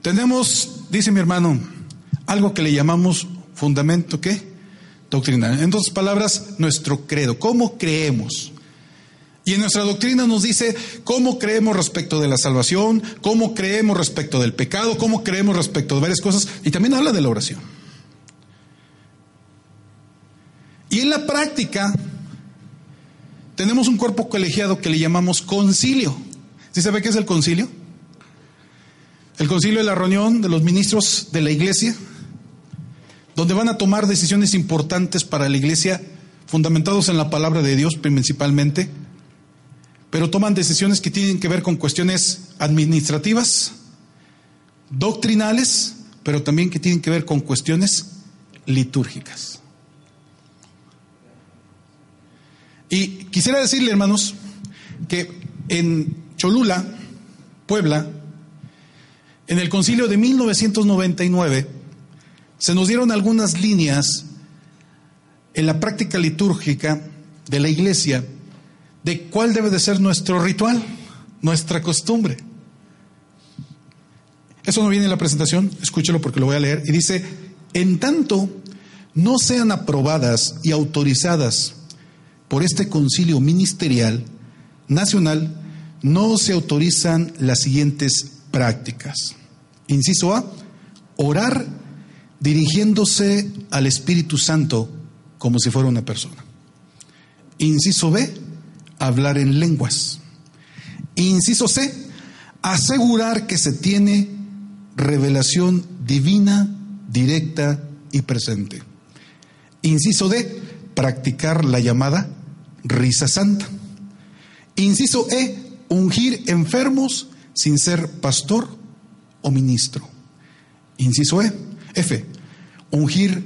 Tenemos, dice mi hermano, algo que le llamamos fundamento, ¿qué? Doctrinal. En otras palabras, nuestro credo. ¿Cómo creemos? Y en nuestra doctrina nos dice cómo creemos respecto de la salvación, cómo creemos respecto del pecado, cómo creemos respecto de varias cosas, y también habla de la oración. Y en la práctica tenemos un cuerpo colegiado que le llamamos concilio. ¿Sí sabe qué es el concilio? El concilio es la reunión de los ministros de la iglesia, donde van a tomar decisiones importantes para la iglesia, fundamentados en la palabra de Dios principalmente, pero toman decisiones que tienen que ver con cuestiones administrativas, doctrinales, pero también que tienen que ver con cuestiones litúrgicas. Y quisiera decirle, hermanos, que en Cholula, Puebla, en el concilio de 1999, se nos dieron algunas líneas en la práctica litúrgica de la iglesia de cuál debe de ser nuestro ritual, nuestra costumbre. Eso no viene en la presentación, escúchelo porque lo voy a leer. Y dice, en tanto no sean aprobadas y autorizadas por este concilio ministerial nacional no se autorizan las siguientes prácticas. Inciso A, orar dirigiéndose al Espíritu Santo como si fuera una persona. Inciso B, hablar en lenguas. Inciso C, asegurar que se tiene revelación divina, directa y presente. Inciso D, practicar la llamada risa santa. Inciso E, ungir enfermos sin ser pastor o ministro. Inciso E, F, ungir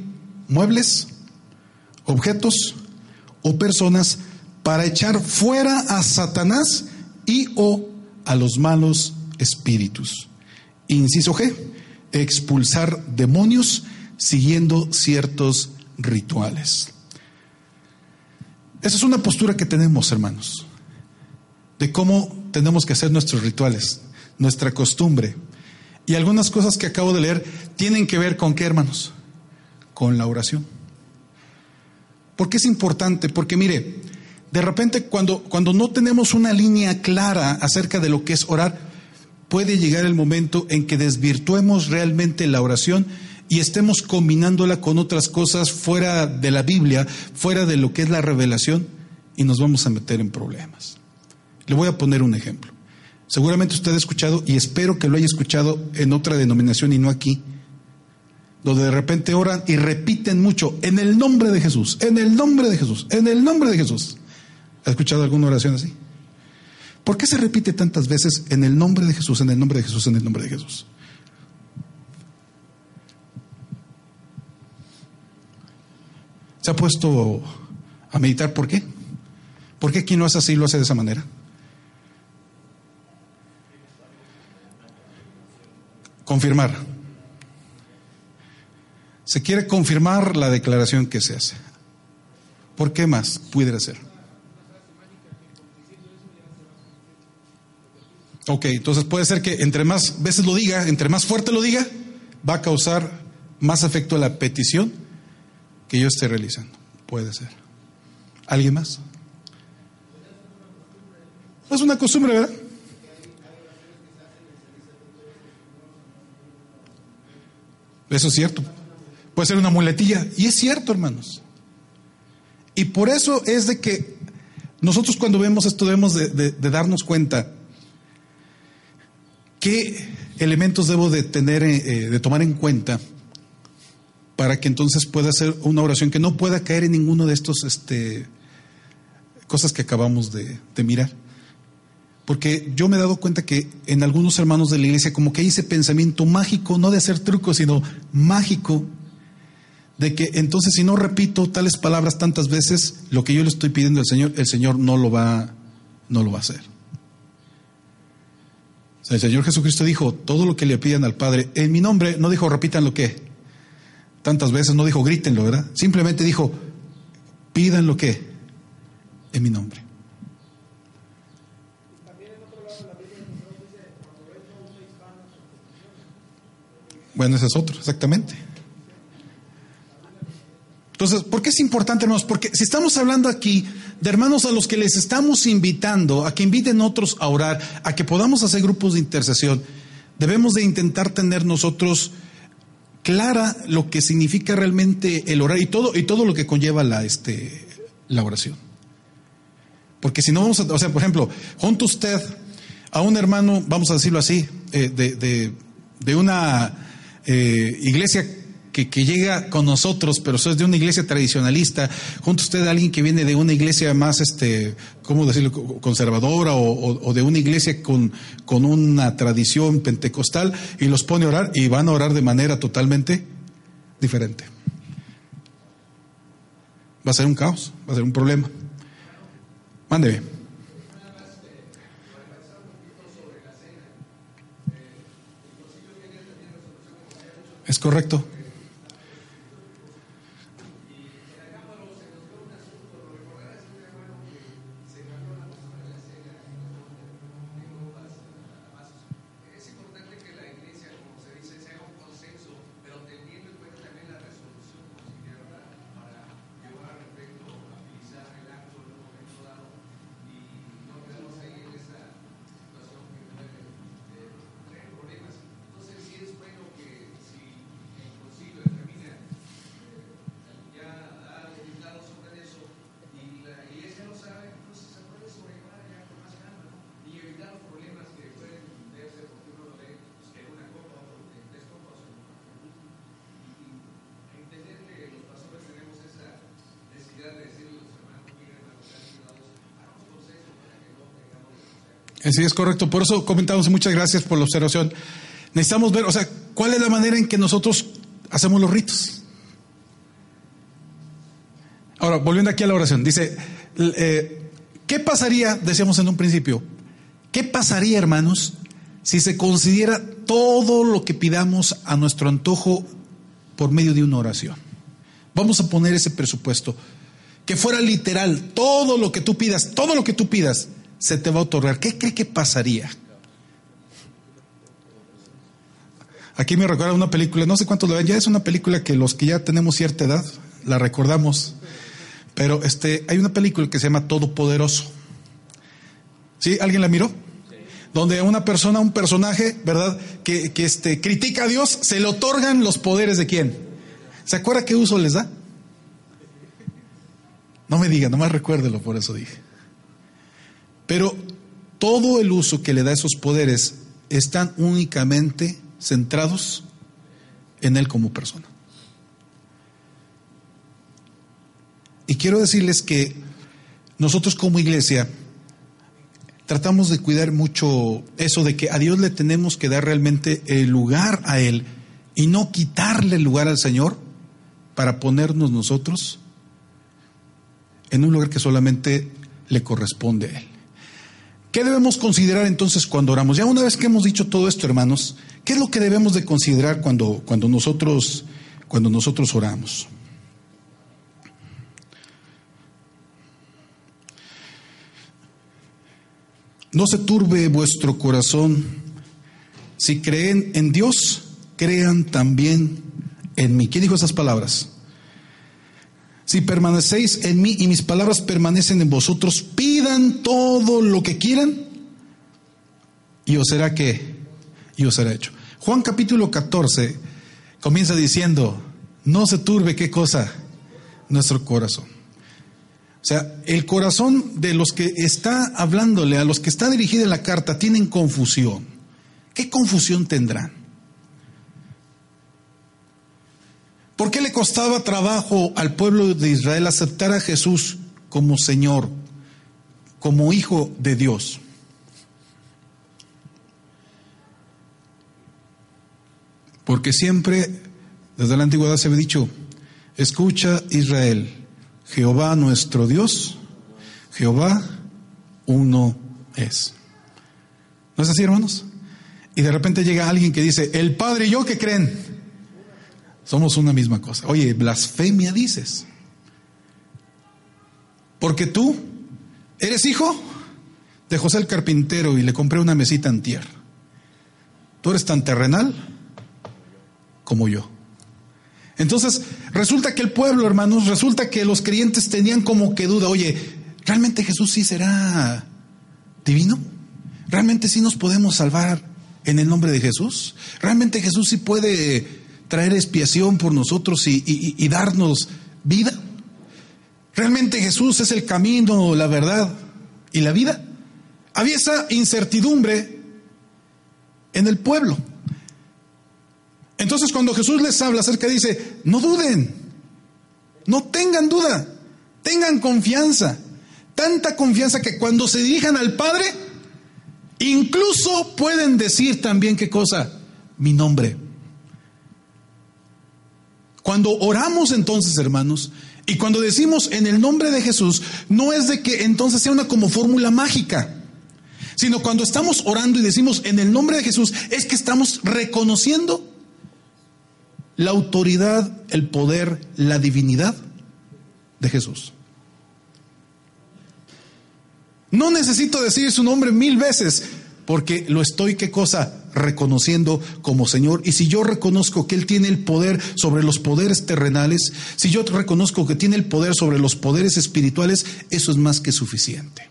muebles, objetos o personas para echar fuera a Satanás y o a los malos espíritus. Inciso G, expulsar demonios siguiendo ciertos rituales. Esa es una postura que tenemos, hermanos, de cómo tenemos que hacer nuestros rituales, nuestra costumbre. Y algunas cosas que acabo de leer tienen que ver con qué, hermanos? Con la oración. ¿Por qué es importante? Porque mire, de repente cuando, cuando no tenemos una línea clara acerca de lo que es orar, puede llegar el momento en que desvirtuemos realmente la oración y estemos combinándola con otras cosas fuera de la Biblia, fuera de lo que es la revelación, y nos vamos a meter en problemas. Le voy a poner un ejemplo. Seguramente usted ha escuchado, y espero que lo haya escuchado en otra denominación y no aquí, donde de repente oran y repiten mucho, en el nombre de Jesús, en el nombre de Jesús, en el nombre de Jesús. ¿Ha escuchado alguna oración así? ¿Por qué se repite tantas veces en el nombre de Jesús, en el nombre de Jesús, en el nombre de Jesús? ¿Se ha puesto a meditar por qué? ¿Por qué quien lo hace así lo hace de esa manera? Confirmar. Se quiere confirmar la declaración que se hace. ¿Por qué más pudiera ser? Ok, entonces puede ser que entre más veces lo diga, entre más fuerte lo diga, va a causar más efecto a la petición que yo esté realizando. Puede ser. ¿Alguien más? Es una costumbre, ¿verdad? Eso es cierto. Puede ser una muletilla. Y es cierto, hermanos. Y por eso es de que nosotros cuando vemos esto debemos de, darnos cuenta qué elementos debo de tener, eh, de tomar en cuenta para que entonces pueda hacer una oración que no pueda caer en ninguno de estos este, cosas que acabamos de mirar. Porque yo me he dado cuenta que en algunos hermanos de la iglesia como que hay ese pensamiento mágico, no de hacer trucos, sino mágico, de que entonces si no repito tales palabras tantas veces, lo que yo le estoy pidiendo al Señor, el Señor no lo va, no lo va a hacer. el Señor Jesucristo dijo, todo lo que le pidan al Padre, en mi nombre, no dijo repitan lo que, tantas veces, no dijo grítenlo, ¿verdad? Simplemente dijo, pidan lo que, en mi nombre. Bueno, ese es otro, exactamente. Entonces, ¿por qué es importante, hermanos? Porque si estamos hablando aquí de hermanos a los que les estamos invitando a que inviten otros a orar, a que podamos hacer grupos de intercesión, debemos de intentar tener nosotros clara lo que significa realmente el orar y todo, y todo lo que conlleva la, este, la oración. Porque si no vamos a, o sea, por ejemplo, junto usted a un hermano, vamos a decirlo así, eh, de, de, de, una eh, iglesia que, llega con nosotros, pero eso es de una iglesia tradicionalista, junto a usted a alguien que viene de una iglesia más, este, ¿cómo decirlo?, conservadora o, o, de una iglesia con, con una tradición pentecostal y los pone a orar y van a orar de manera totalmente diferente. Va a ser un caos, va a ser un problema. Mándeme. Es correcto. Así es correcto. Por eso comentamos, muchas gracias por la observación. Necesitamos ver, o sea, cuál es la manera en que nosotros hacemos los ritos. Ahora, volviendo aquí a la oración, dice, eh, ¿qué pasaría, decíamos en un principio, qué pasaría, hermanos, si se considera todo lo que pidamos a nuestro antojo por medio de una oración? Vamos a poner ese presupuesto que fuera literal, todo lo que tú pidas, todo lo que tú pidas, se te va a otorgar. ¿Qué cree que pasaría? Aquí me recuerda una película, no sé cuántos lo ven, ya es una película que los que ya tenemos cierta edad la recordamos. Pero este, hay una película que se llama Todopoderoso. ¿Sí? ¿Alguien la miró? Donde una persona, un personaje, ¿verdad? Que, que este, critica a Dios, se le otorgan los poderes de quién. ¿Se acuerda qué uso les da? No me diga, nomás recuérdelo, por eso dije. Pero todo el uso que le da esos poderes están únicamente centrados en él como persona. Y quiero decirles que nosotros como iglesia tratamos de cuidar mucho eso de que a Dios le tenemos que dar realmente el lugar a Él y no quitarle el lugar al Señor para ponernos nosotros en un lugar que solamente le corresponde a Él. ¿Qué debemos considerar entonces cuando oramos? Ya una vez que hemos dicho todo esto, hermanos, ¿qué es lo que debemos de considerar cuando, cuando, nosotros, cuando nosotros oramos? No se turbe vuestro corazón. Si creen en Dios, crean también en mí. ¿Quién dijo esas palabras? Si permanecéis en mí y mis palabras permanecen en vosotros, pidan todo lo que quieran y os será que y os será hecho. Juan capítulo 14 comienza diciendo, no se turbe qué cosa nuestro corazón. O sea, el corazón de los que está hablándole, a los que está dirigida la carta, tienen confusión. ¿Qué confusión tendrán? ¿Por qué le costaba trabajo al pueblo de Israel aceptar a Jesús como Señor, como Hijo de Dios? Porque siempre, desde la antigüedad se había dicho, escucha Israel, Jehová nuestro Dios, Jehová uno es. ¿No es así, hermanos? Y de repente llega alguien que dice, el Padre y yo, ¿qué creen? Somos una misma cosa. Oye, blasfemia dices. Porque tú eres hijo de José el carpintero y le compré una mesita en tierra. Tú eres tan terrenal como yo. Entonces, resulta que el pueblo, hermanos, resulta que los creyentes tenían como que duda, oye, ¿realmente Jesús sí será divino? ¿Realmente sí nos podemos salvar en el nombre de Jesús? ¿Realmente Jesús sí puede traer expiación por nosotros y, darnos vida? ¿Realmente Jesús es el camino, la verdad y la vida? Había esa incertidumbre en el pueblo. Entonces cuando Jesús les habla acerca, dice, no duden, no tengan duda, tengan confianza, tanta confianza que cuando se dirijan al Padre, incluso pueden decir también qué cosa, mi nombre. Cuando oramos entonces, hermanos, y cuando decimos en el nombre de Jesús, no es de que entonces sea una como fórmula mágica, sino cuando estamos orando y decimos en el nombre de Jesús, es que estamos reconociendo la autoridad, el poder, la divinidad de Jesús. No necesito decir su nombre mil veces, porque lo estoy, ¿qué cosa? Reconociendo como Señor. Y si yo reconozco que Él tiene el poder sobre los poderes terrenales, si yo reconozco que tiene el poder sobre los poderes espirituales, eso es más que suficiente.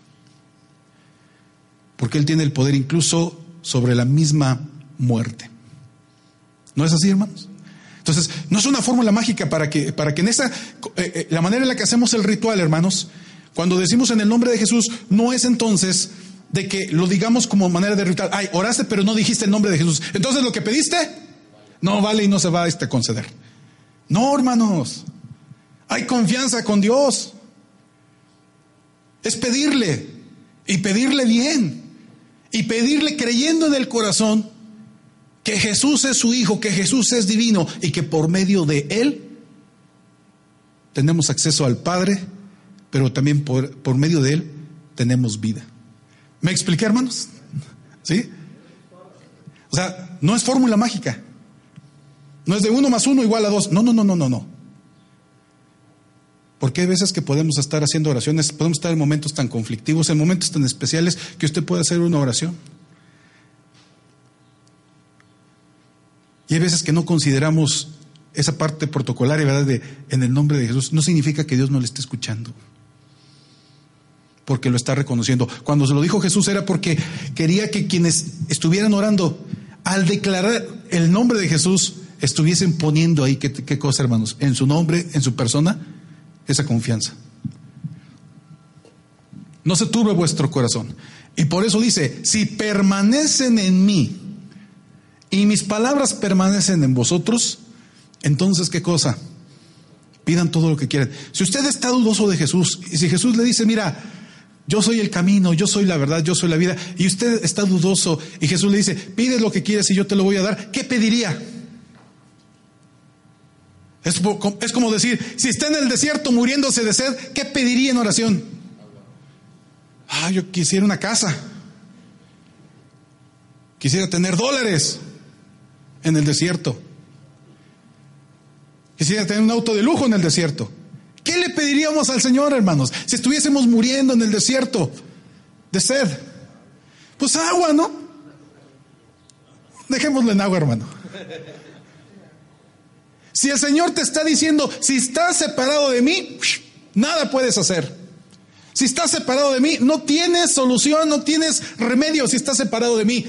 Porque Él tiene el poder incluso sobre la misma muerte. ¿No es así, hermanos? Entonces, no es una fórmula mágica para que, para que en esa, eh, eh, la manera en la que hacemos el ritual, hermanos, cuando decimos en el nombre de Jesús, no es entonces de que lo digamos como manera de ritual. Ay, oraste, pero no dijiste el nombre de Jesús. Entonces lo que pediste, no vale y no se va a este conceder. No, hermanos. Hay confianza con Dios. Es pedirle y pedirle bien. y pedirle creyendo en el corazón que Jesús es su Hijo, que Jesús es divino y que por medio de Él tenemos acceso al Padre, pero también por, por medio de Él tenemos vida. ¿Me expliqué, hermanos? ¿Sí? O sea, no es fórmula mágica. No es de uno más uno igual a dos. No, no, no, no, no, no. Porque hay veces que podemos estar haciendo oraciones, podemos estar en momentos tan conflictivos, en momentos tan especiales, que usted puede hacer una oración. Y hay veces que no consideramos esa parte protocolaria, ¿verdad? De en el nombre de Jesús. No significa que Dios no le esté escuchando. Porque lo está reconociendo. Cuando se lo dijo Jesús era porque quería que quienes estuvieran orando, al declarar el nombre de Jesús, estuviesen poniendo ahí, ¿qué, cosa, hermanos? En su nombre, en su persona, esa confianza. No se turbe vuestro corazón. Y por eso dice, si permanecen en mí y mis palabras permanecen en vosotros, entonces ¿qué cosa? Pidan todo lo que quieran. Si usted está dudoso de Jesús y si Jesús le dice, mira, yo soy el camino, yo soy la verdad, yo soy la vida, y usted está dudoso y Jesús le dice, pide lo que quieras y yo te lo voy a dar, ¿qué pediría? Es, es como decir, si está en el desierto muriéndose de sed, ¿qué pediría en oración? Ah, yo quisiera una casa. Quisiera tener dólares en el desierto. Quisiera tener un auto de lujo en el desierto. ¿Qué le pediríamos al Señor, hermanos, si estuviésemos muriendo en el desierto de sed? Pues agua, ¿no? Dejémoslo en agua, hermano. Si el Señor te está diciendo, si estás separado de mí, nada puedes hacer. Si estás separado de mí, no tienes solución, no tienes remedio si estás separado de mí.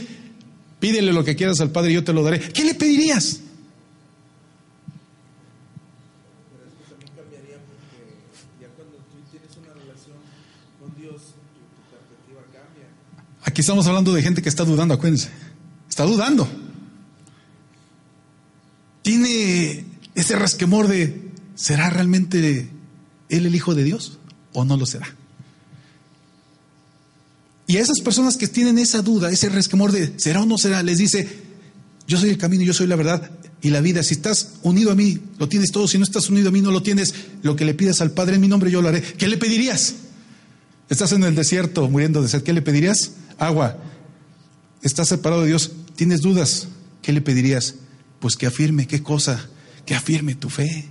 Pídele lo que quieras al Padre y yo te lo daré. ¿Qué le pedirías? Aquí estamos hablando de gente que está dudando, acuérdense. Está dudando. Tiene ese rasquemor de, ¿será realmente él el Hijo de Dios o no lo será? Y a esas personas que tienen esa duda, ese resquemor de, ¿será o no será? Les dice, yo soy el camino, yo soy la verdad y la vida. Si estás unido a mí, lo tienes todo. Si no estás unido a mí, no lo tienes. Lo que le pidas al Padre en mi nombre, yo lo haré. ¿Qué le pedirías? Estás en el desierto muriendo de sed. ¿Qué le pedirías? Agua. Estás separado de Dios. ¿Tienes dudas? ¿Qué le pedirías? Pues que afirme, ¿qué cosa? Que afirme tu fe.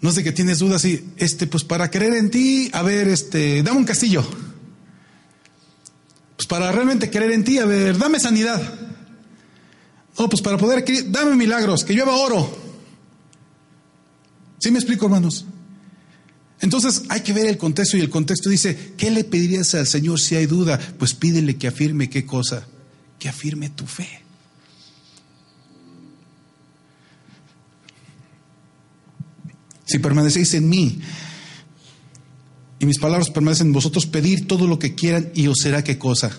No sé que tienes dudas y, este, pues para creer en ti, a ver, este, dame un castillo. Pues para realmente creer en ti, a ver, dame sanidad. Oh, pues para poder, dame milagros, que llueva oro. ¿Sí me explico, hermanos? Entonces hay que ver el contexto y el contexto dice, ¿qué le pedirías al Señor si hay duda? Pues pídele que afirme qué cosa, que afirme tu fe. Si permanecéis en mí y mis palabras permanecen en vosotros, pedir todo lo que quieran y os será qué cosa.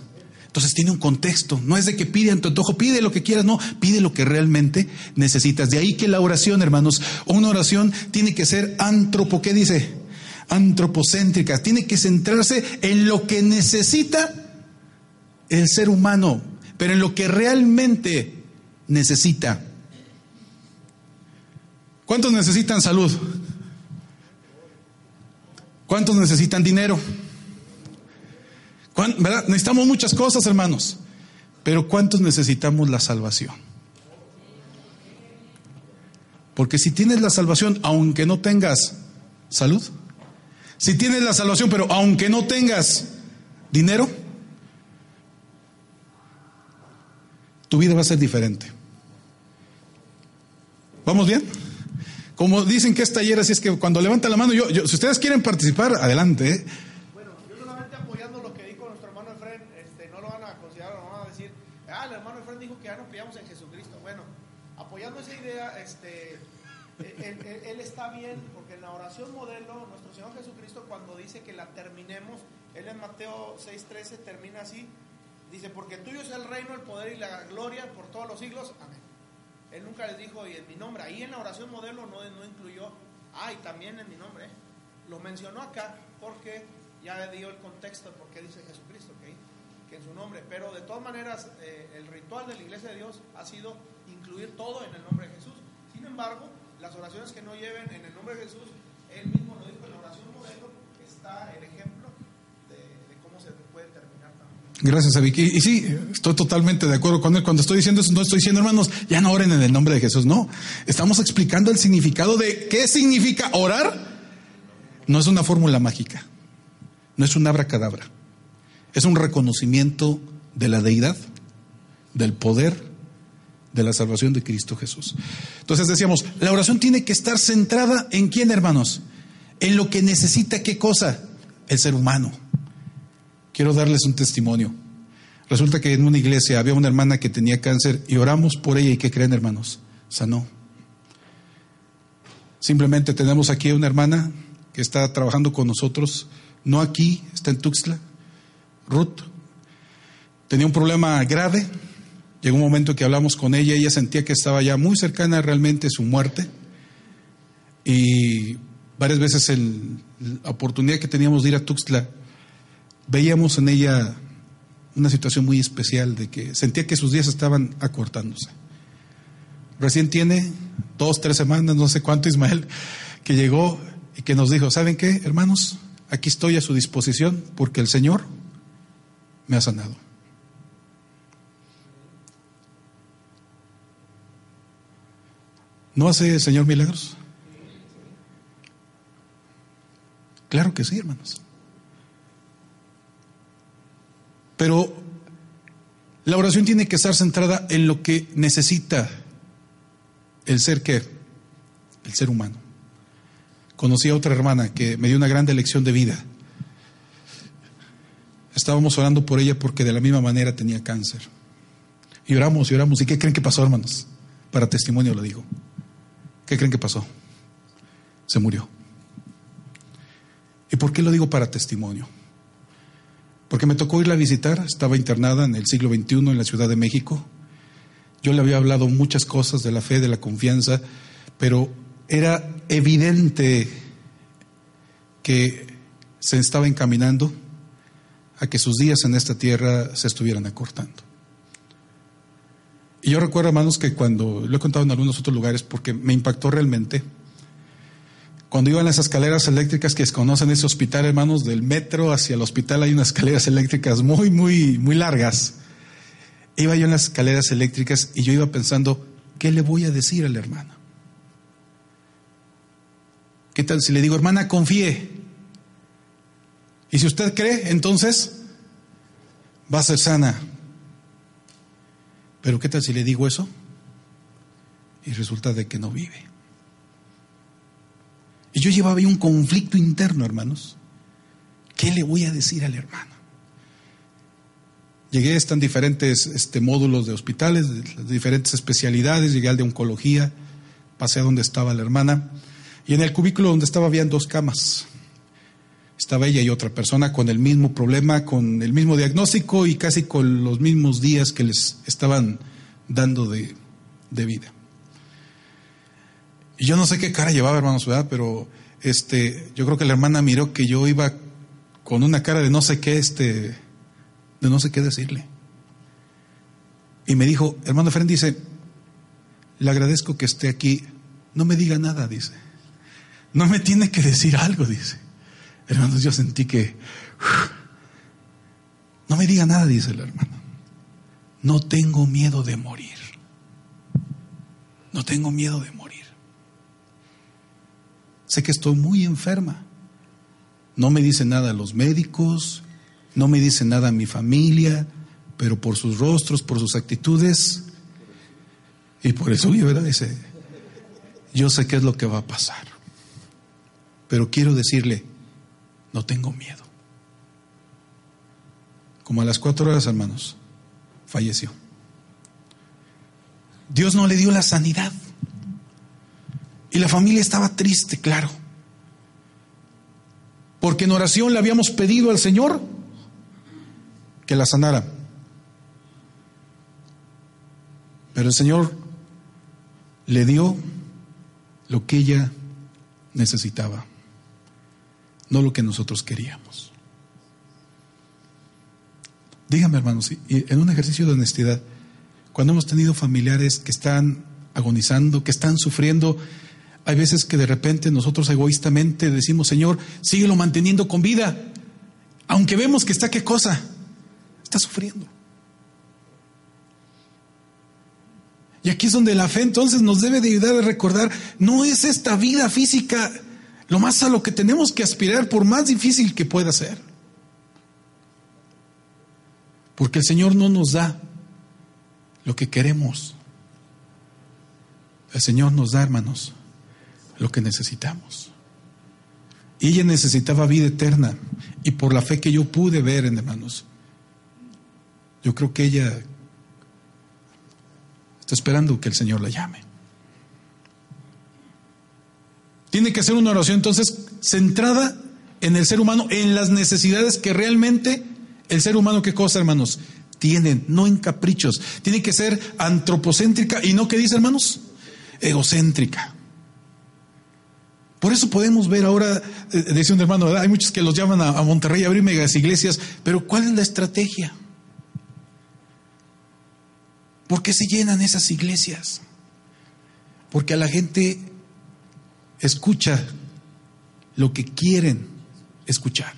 Entonces tiene un contexto, no es de que pide en tu antojo, pide lo que quieras, no, pide lo que realmente necesitas. De ahí que la oración, hermanos, una oración tiene que ser antropo, ¿qué dice? Antropocéntrica, tiene que centrarse en lo que necesita el ser humano, pero en lo que realmente necesita. ¿Cuántos necesitan salud? ¿Cuántos necesitan dinero? ¿Verdad? Necesitamos muchas cosas, hermanos, pero ¿cuántos necesitamos la salvación? Porque si tienes la salvación, aunque no tengas salud, si tienes la salvación, pero aunque no tengas dinero, tu vida va a ser diferente. ¿Vamos bien? Como dicen que es taller, así es que cuando levanta la mano, yo, si ustedes quieren participar, adelante. ¿eh? Bueno, yo solamente apoyando lo que dijo nuestro hermano Efren, este, no lo van a considerar, no van a decir, ah, el hermano Efren dijo que ya nos pillamos en Jesucristo. Bueno, apoyando esa idea, este, él, está bien, la oración modelo, nuestro Señor Jesucristo, cuando dice que la terminemos, él en Mateo 6:13 termina así: dice, porque tuyo es el reino, el poder y la gloria por todos los siglos. Amén. Él nunca les dijo, y en mi nombre. Ahí en la oración modelo no, no incluyó, ay, también en mi nombre. Lo mencionó acá porque ya dio el contexto de por qué dice Jesucristo, ¿ok? que en su nombre, pero de todas maneras eh, el ritual de la iglesia de Dios ha sido incluir todo en el nombre de Jesús. Sin embargo, las oraciones que no lleven en el nombre de Jesús, él mismo lo dijo en la oración modelo, está el ejemplo de, cómo se puede terminar también. Gracias a Vicky. Y sí, estoy totalmente de acuerdo con él. Cuando estoy diciendo eso, no estoy diciendo, hermanos, ya no oren en el nombre de Jesús. No, estamos explicando el significado de qué significa orar. No es una fórmula mágica, no es un abracadabra. Es un reconocimiento de la deidad, del poder, de la salvación de Cristo Jesús. Entonces decíamos, la oración tiene que estar centrada en quién, hermanos? En lo que necesita qué cosa? El ser humano. Quiero darles un testimonio. Resulta que en una iglesia había una hermana que tenía cáncer y oramos por ella y ¿qué creen, hermanos? Sanó. Simplemente tenemos aquí una hermana que está trabajando con nosotros, no aquí, está en Tuxtla, Ruth. Tenía un problema grave. Llegó un momento que hablamos con ella, ella sentía que estaba ya muy cercana realmente a su muerte. Y varias veces en la oportunidad que teníamos de ir a Tuxtla, veíamos en ella una situación muy especial de que sentía que sus días estaban acortándose. Recién tiene dos, tres semanas, no sé cuánto, Ismael, que llegó y que nos dijo, ¿saben qué, hermanos? Aquí estoy a su disposición porque el Señor me ha sanado. ¿No hace el Señor milagros? Claro que sí, hermanos. Pero la oración tiene que estar centrada en lo que necesita el ser que, el ser humano. Conocí a otra hermana que me dio una gran lección de vida. Estábamos orando por ella porque de la misma manera tenía cáncer. Y oramos y oramos. ¿Y qué creen que pasó, hermanos? Para testimonio lo digo. ¿Qué creen que pasó? Se murió. ¿Y por qué lo digo para testimonio? Porque me tocó irla a visitar, estaba internada en el siglo XXI en la Ciudad de México. Yo le había hablado muchas cosas de la fe, de la confianza, pero era evidente que se estaba encaminando a que sus días en esta tierra se estuvieran acortando. Y yo recuerdo, hermanos, que cuando lo he contado en algunos otros lugares porque me impactó realmente, cuando iban las escaleras eléctricas que conocen ese hospital, hermanos, del metro hacia el hospital hay unas escaleras eléctricas muy, muy, muy largas. Iba yo en las escaleras eléctricas y yo iba pensando, ¿qué le voy a decir a la hermana? ¿Qué tal si le digo, hermana, confíe? Y si usted cree, entonces va a ser sana. Pero ¿qué tal si le digo eso? Y resulta de que no vive. Y yo llevaba ahí un conflicto interno, hermanos. ¿Qué le voy a decir al hermano? Llegué, están diferentes este, módulos de hospitales, diferentes especialidades, llegué al de oncología, pasé a donde estaba la hermana, y en el cubículo donde estaba habían dos camas. Estaba ella y otra persona con el mismo problema, con el mismo diagnóstico y casi con los mismos días que les estaban dando de, de vida. Y yo no sé qué cara llevaba, hermanos, ¿verdad? Pero este, yo creo que la hermana miró que yo iba con una cara de no sé qué, este, de no sé qué decirle. Y me dijo, hermano Fren dice, le agradezco que esté aquí, no me diga nada, dice. No me tiene que decir algo, dice. Hermanos, yo sentí que, no me diga nada, dice la hermana. No tengo miedo de morir. No tengo miedo de morir. Sé que estoy muy enferma. No me dicen nada los médicos, no me dicen nada mi familia, pero por sus rostros, por sus actitudes, y por eso yo ¿verdad? Dice, yo sé qué es lo que va a pasar. Pero quiero decirle, no tengo miedo. Como a las cuatro horas, hermanos, falleció. Dios no le dio la sanidad. Y la familia estaba triste, claro. Porque en oración le habíamos pedido al Señor que la sanara. Pero el Señor le dio lo que ella necesitaba, no lo que nosotros queríamos. Dígame, hermanos, en un ejercicio de honestidad, cuando hemos tenido familiares que están agonizando, que están sufriendo, hay veces que de repente nosotros egoístamente decimos, Señor, síguelo manteniendo con vida, aunque vemos que está qué cosa, está sufriendo. Y aquí es donde la fe entonces nos debe de ayudar a recordar, no es esta vida física lo más a lo que tenemos que aspirar, por más difícil que pueda ser. Porque el Señor no nos da lo que queremos. El Señor nos da, hermanos, lo que necesitamos. Y ella necesitaba vida eterna. Y por la fe que yo pude ver, en hermanos, yo creo que ella está esperando que el Señor la llame. Tiene que hacer una oración entonces centrada en el ser humano, en las necesidades que realmente el ser humano, ¿qué cosa, hermanos? Tienen, no en caprichos. Tiene que ser antropocéntrica y no, ¿qué dice, hermanos? Egocéntrica. Por eso podemos ver ahora, eh, dice un hermano, hay muchos que los llaman a, Monterrey a abrir megas iglesias, pero ¿cuál es la estrategia? ¿Por qué se llenan esas iglesias? Porque a la gente escucha lo que quieren escuchar.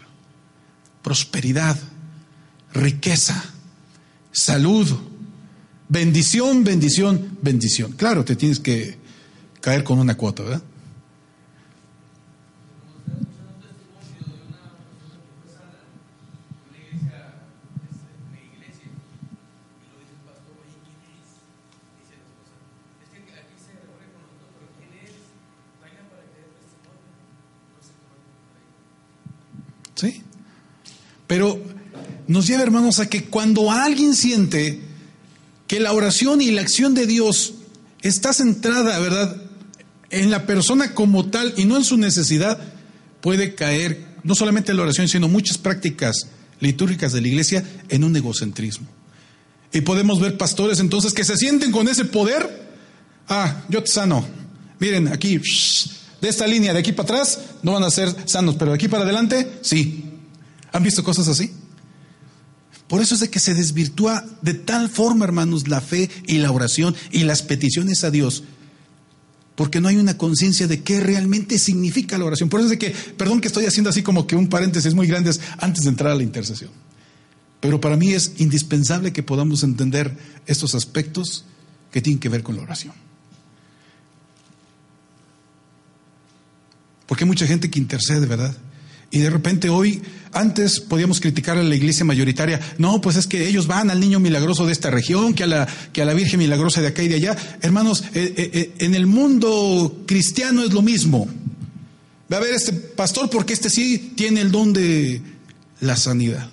Prosperidad, riqueza, salud, bendición, bendición, bendición. Claro, te tienes que caer con una cuota, ¿verdad? ¿Sí? Pero nos lleva, hermanos, a que cuando alguien siente que la oración y la acción de Dios está centrada, ¿verdad?, en la persona como tal y no en su necesidad, puede caer no solamente en la oración, sino muchas prácticas litúrgicas de la iglesia en un egocentrismo. Y podemos ver pastores entonces que se sienten con ese poder. Ah, yo te sano. Miren, aquí, de esta línea de aquí para atrás, no van a ser sanos, pero de aquí para adelante, sí. ¿Han visto cosas así? Por eso es de que se desvirtúa de tal forma, hermanos, la fe y la oración y las peticiones a Dios. Porque no hay una conciencia de qué realmente significa la oración. Por eso es de que, perdón que estoy haciendo así como que un paréntesis muy grande antes de entrar a la intercesión. Pero para mí es indispensable que podamos entender estos aspectos que tienen que ver con la oración. Porque hay mucha gente que intercede, ¿verdad? Y de repente hoy, antes podíamos criticar a la iglesia mayoritaria, no, pues es que ellos van al niño milagroso de esta región, que a la, que a la Virgen milagrosa de acá y de allá. Hermanos, eh, eh, eh, en el mundo cristiano es lo mismo. Va a ver este pastor porque este sí tiene el don de la sanidad.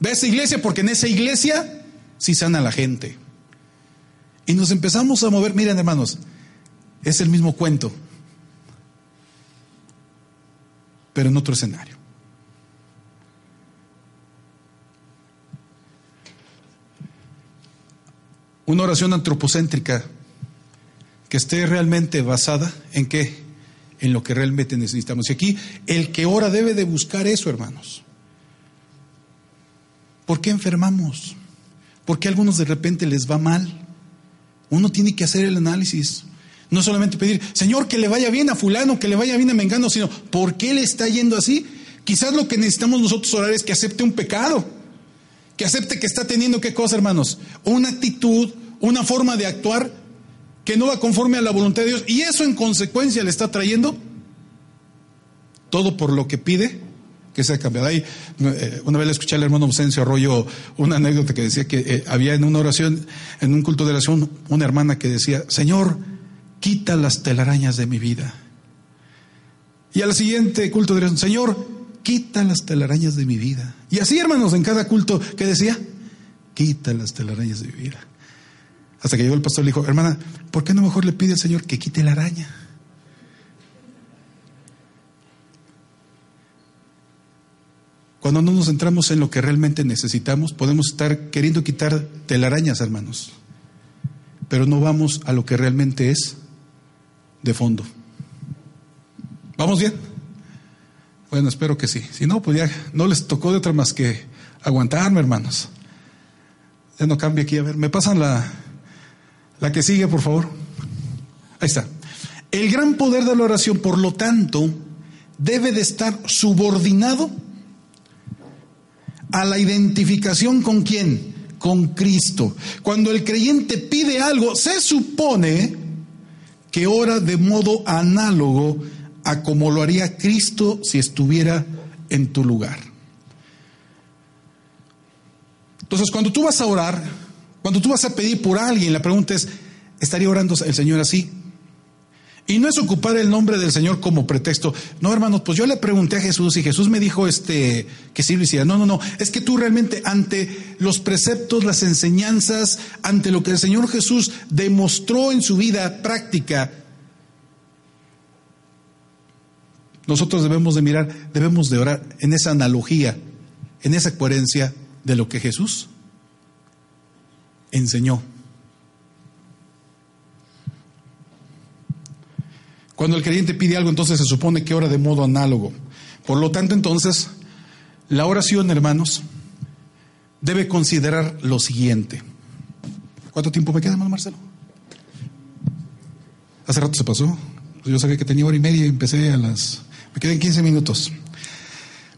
Ve a esa iglesia porque en esa iglesia sí sana la gente. Y nos empezamos a mover, miren hermanos, es el mismo cuento. Pero en otro escenario. Una oración antropocéntrica que esté realmente basada en qué? En lo que realmente necesitamos. Y aquí el que ora debe de buscar eso, hermanos. ¿Por qué enfermamos? ¿Por qué a algunos de repente les va mal? Uno tiene que hacer el análisis. No solamente pedir, Señor, que le vaya bien a fulano, que le vaya bien a Mengano, sino, ¿por qué le está yendo así? Quizás lo que necesitamos nosotros orar es que acepte un pecado, que acepte que está teniendo qué cosa, hermanos, una actitud, una forma de actuar que no va conforme a la voluntad de Dios. Y eso en consecuencia le está trayendo todo por lo que pide que sea cambiado. Ahí, eh, una vez le escuché al hermano Ausencio Arroyo una anécdota que decía que eh, había en una oración, en un culto de oración, una hermana que decía, Señor, quita las telarañas de mi vida. Y al siguiente culto dirían, Señor, quita las telarañas de mi vida. Y así, hermanos, en cada culto, ¿qué decía? Quita las telarañas de mi vida. Hasta que llegó el pastor y le dijo, hermana, ¿por qué no mejor le pide al Señor que quite la araña? Cuando no nos centramos en lo que realmente necesitamos, podemos estar queriendo quitar telarañas, hermanos, pero no vamos a lo que realmente es de fondo. ¿Vamos bien? Bueno, espero que sí. Si no, pues ya no les tocó de otra más que aguantarme, hermanos. Ya no cambia aquí, a ver, me pasan la, la que sigue, por favor. Ahí está. El gran poder de la oración, por lo tanto, debe de estar subordinado a la identificación con quién? Con Cristo. Cuando el creyente pide algo, se supone que ora de modo análogo a como lo haría Cristo si estuviera en tu lugar. Entonces, cuando tú vas a orar, cuando tú vas a pedir por alguien, la pregunta es, ¿estaría orando el Señor así? Y no es ocupar el nombre del Señor como pretexto. No, hermanos, pues yo le pregunté a Jesús y Jesús me dijo este que sí lo hiciera. No, no, no. Es que tú realmente ante los preceptos, las enseñanzas, ante lo que el Señor Jesús demostró en su vida práctica, nosotros debemos de mirar, debemos de orar en esa analogía, en esa coherencia de lo que Jesús enseñó. Cuando el creyente pide algo, entonces se supone que ora de modo análogo. Por lo tanto, entonces, la oración, hermanos, debe considerar lo siguiente. ¿Cuánto tiempo me queda, hermano Marcelo? Hace rato se pasó. Pues yo sabía que tenía hora y media y empecé a las... Me quedan 15 minutos.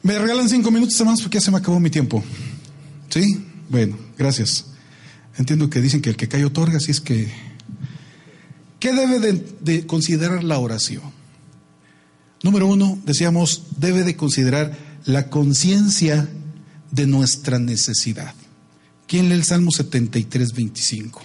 Me regalan 5 minutos más porque ya se me acabó mi tiempo. ¿Sí? Bueno, gracias. Entiendo que dicen que el que cae otorga, así es que ¿Qué debe de, considerar la oración? Número uno, decíamos, debe de considerar la conciencia de nuestra necesidad. ¿Quién lee el Salmo 73, 25?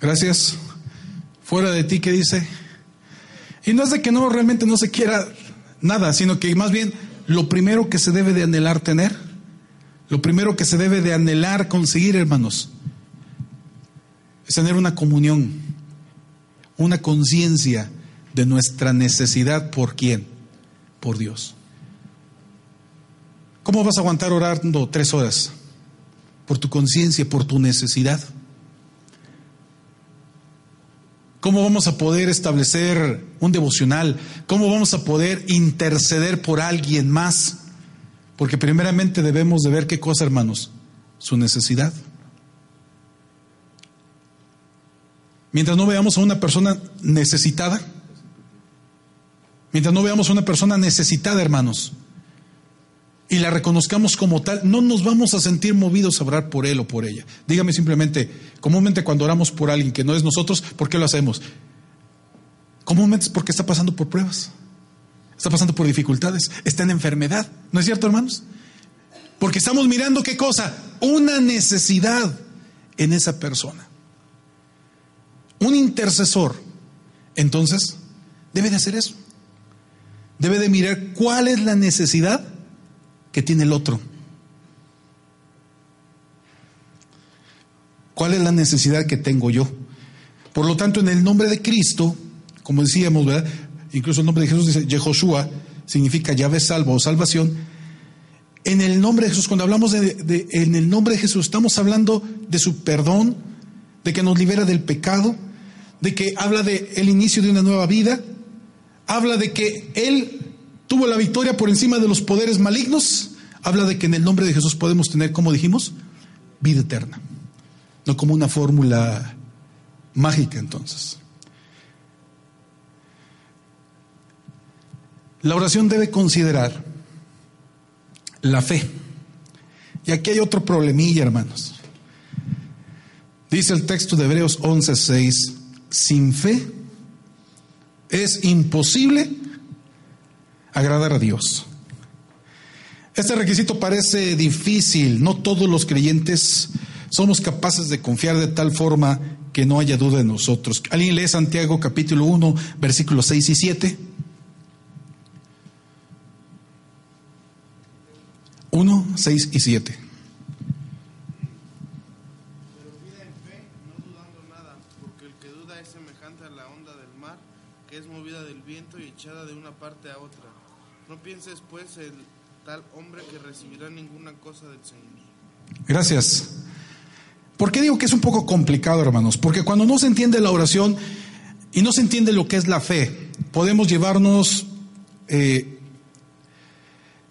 Gracias. Fuera de ti, ¿qué dice? Y no es de que no realmente no se quiera nada, sino que más bien lo primero que se debe de anhelar tener, lo primero que se debe de anhelar conseguir, hermanos, es tener una comunión, una conciencia de nuestra necesidad por quién, por Dios. ¿Cómo vas a aguantar orando tres horas? Por tu conciencia, por tu necesidad. ¿Cómo vamos a poder establecer un devocional? ¿Cómo vamos a poder interceder por alguien más? Porque primeramente debemos de ver qué cosa, hermanos, su necesidad. Mientras no veamos a una persona necesitada, mientras no veamos a una persona necesitada, hermanos, y la reconozcamos como tal, no nos vamos a sentir movidos a orar por él o por ella. Dígame simplemente, comúnmente cuando oramos por alguien que no es nosotros, ¿por qué lo hacemos? Comúnmente es porque está pasando por pruebas, está pasando por dificultades, está en enfermedad. ¿No es cierto, hermanos? Porque estamos mirando qué cosa? Una necesidad en esa persona. Un intercesor, entonces, debe de hacer eso. Debe de mirar cuál es la necesidad que tiene el otro? ¿Cuál es la necesidad que tengo yo? Por lo tanto, en el nombre de Cristo, como decíamos, ¿verdad? Incluso el nombre de Jesús dice Jehoshua, significa llave salvo o salvación. En el nombre de Jesús, cuando hablamos de, en el nombre de Jesús, estamos hablando de su perdón, de que nos libera del pecado, de que habla de inicio de una nueva vida, habla de que Él tuvo la victoria por encima de los poderes malignos, habla de que en el nombre de Jesús podemos tener, como dijimos, vida eterna. No como una fórmula mágica entonces. La oración debe considerar la fe. Y aquí hay otro problemilla, hermanos. Dice el texto de Hebreos 11:6, sin fe es imposible agradar a Dios. Este requisito parece difícil, no todos los creyentes somos capaces de confiar de tal forma que no haya duda en nosotros. ¿Alguien lee Santiago capítulo 1, versículos 6 y 7? 1, 6 y 7. Pero pida en fe, no dudando nada, porque el que duda es semejante a la onda del mar, que es movida del viento y echada de una parte a otra. No pienses pues el tal hombre que recibirá ninguna cosa del Señor. Gracias. ¿Por qué digo que es un poco complicado, hermanos? Porque cuando no se entiende la oración y no se entiende lo que es la fe, podemos llevarnos eh,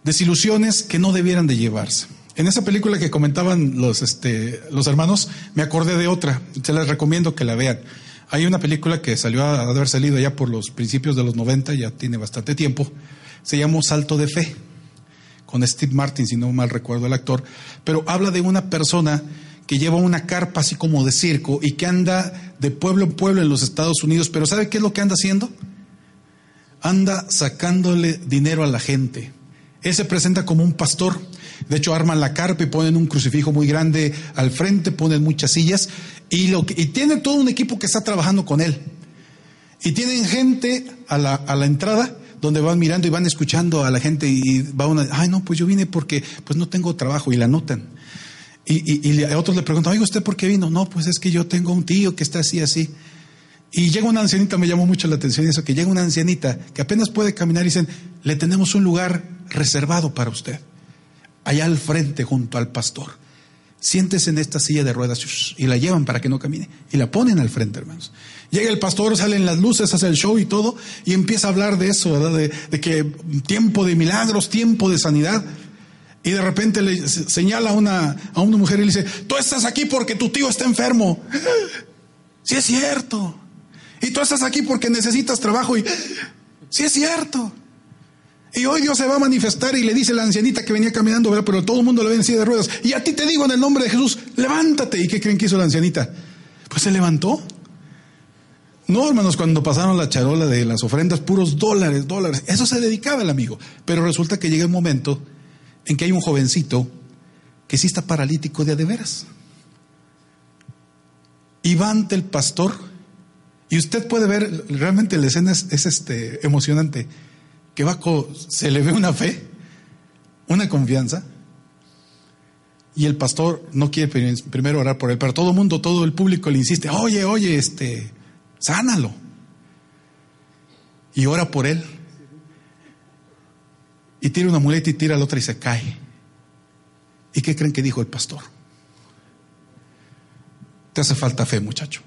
desilusiones que no debieran de llevarse. En esa película que comentaban los, este, los hermanos, me acordé de otra. Se les recomiendo que la vean. Hay una película que salió a haber salido ya por los principios de los 90, ya tiene bastante tiempo. Se llama Salto de Fe, con Steve Martin, si no mal recuerdo el actor. Pero habla de una persona que lleva una carpa así como de circo y que anda de pueblo en pueblo en los Estados Unidos. Pero ¿sabe qué es lo que anda haciendo? Anda sacándole dinero a la gente. Él se presenta como un pastor. De hecho, arman la carpa y ponen un crucifijo muy grande al frente, ponen muchas sillas y, lo que, y tiene todo un equipo que está trabajando con él. Y tienen gente a la, a la entrada donde van mirando y van escuchando a la gente y va una, ay no, pues yo vine porque pues no tengo trabajo y la anotan. Y, y, a otros le preguntan, oiga, ¿usted por qué vino? No, pues es que yo tengo un tío que está así, así. Y llega una ancianita, me llamó mucho la atención eso, que llega una ancianita que apenas puede caminar y dicen, le tenemos un lugar reservado para usted, allá al frente junto al pastor. Siéntese en esta silla de ruedas y la llevan para que no camine y la ponen al frente, hermanos. Llega el pastor, salen las luces, hace el show y todo y empieza a hablar de eso, de que tiempo de milagros, tiempo de sanidad. Y de repente le señala a una, a una mujer y le dice, tú estás aquí porque tu tío está enfermo. Sí es cierto. Y tú estás aquí porque necesitas trabajo y sí es cierto. Y hoy Dios se va a manifestar y le dice a la ancianita que venía caminando, ¿verdad? pero todo el mundo le ve en silla de ruedas. Y a ti te digo en el nombre de Jesús, levántate. ¿Y qué creen que hizo la ancianita? Pues se levantó. No, hermanos, cuando pasaron la charola de las ofrendas, puros dólares, dólares. Eso se dedicaba el amigo. Pero resulta que llega un momento en que hay un jovencito que sí está paralítico de veras. Y va ante el pastor. Y usted puede ver, realmente la escena es, es este, emocionante que va se le ve una fe, una confianza, y el pastor no quiere primero orar por él, pero todo el mundo, todo el público le insiste, oye, oye, este, sánalo. Y ora por él. Y tira una muleta y tira la otra y se cae. ¿Y qué creen que dijo el pastor? Te hace falta fe, muchacho.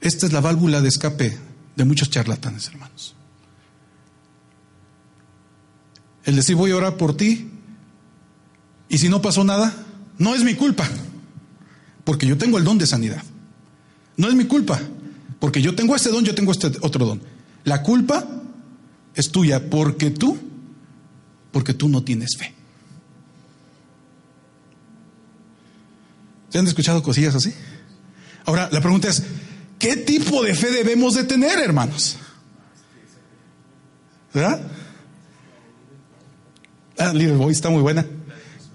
Esta es la válvula de escape de muchos charlatanes, hermanos. El decir voy a orar por ti y si no pasó nada, no es mi culpa, porque yo tengo el don de sanidad. No es mi culpa, porque yo tengo este don, yo tengo este otro don. La culpa es tuya porque tú, porque tú no tienes fe. ¿Se han escuchado cosillas así? Ahora, la pregunta es, ¿qué tipo de fe debemos de tener, hermanos? ¿Verdad? Ah, Little Boy está muy buena.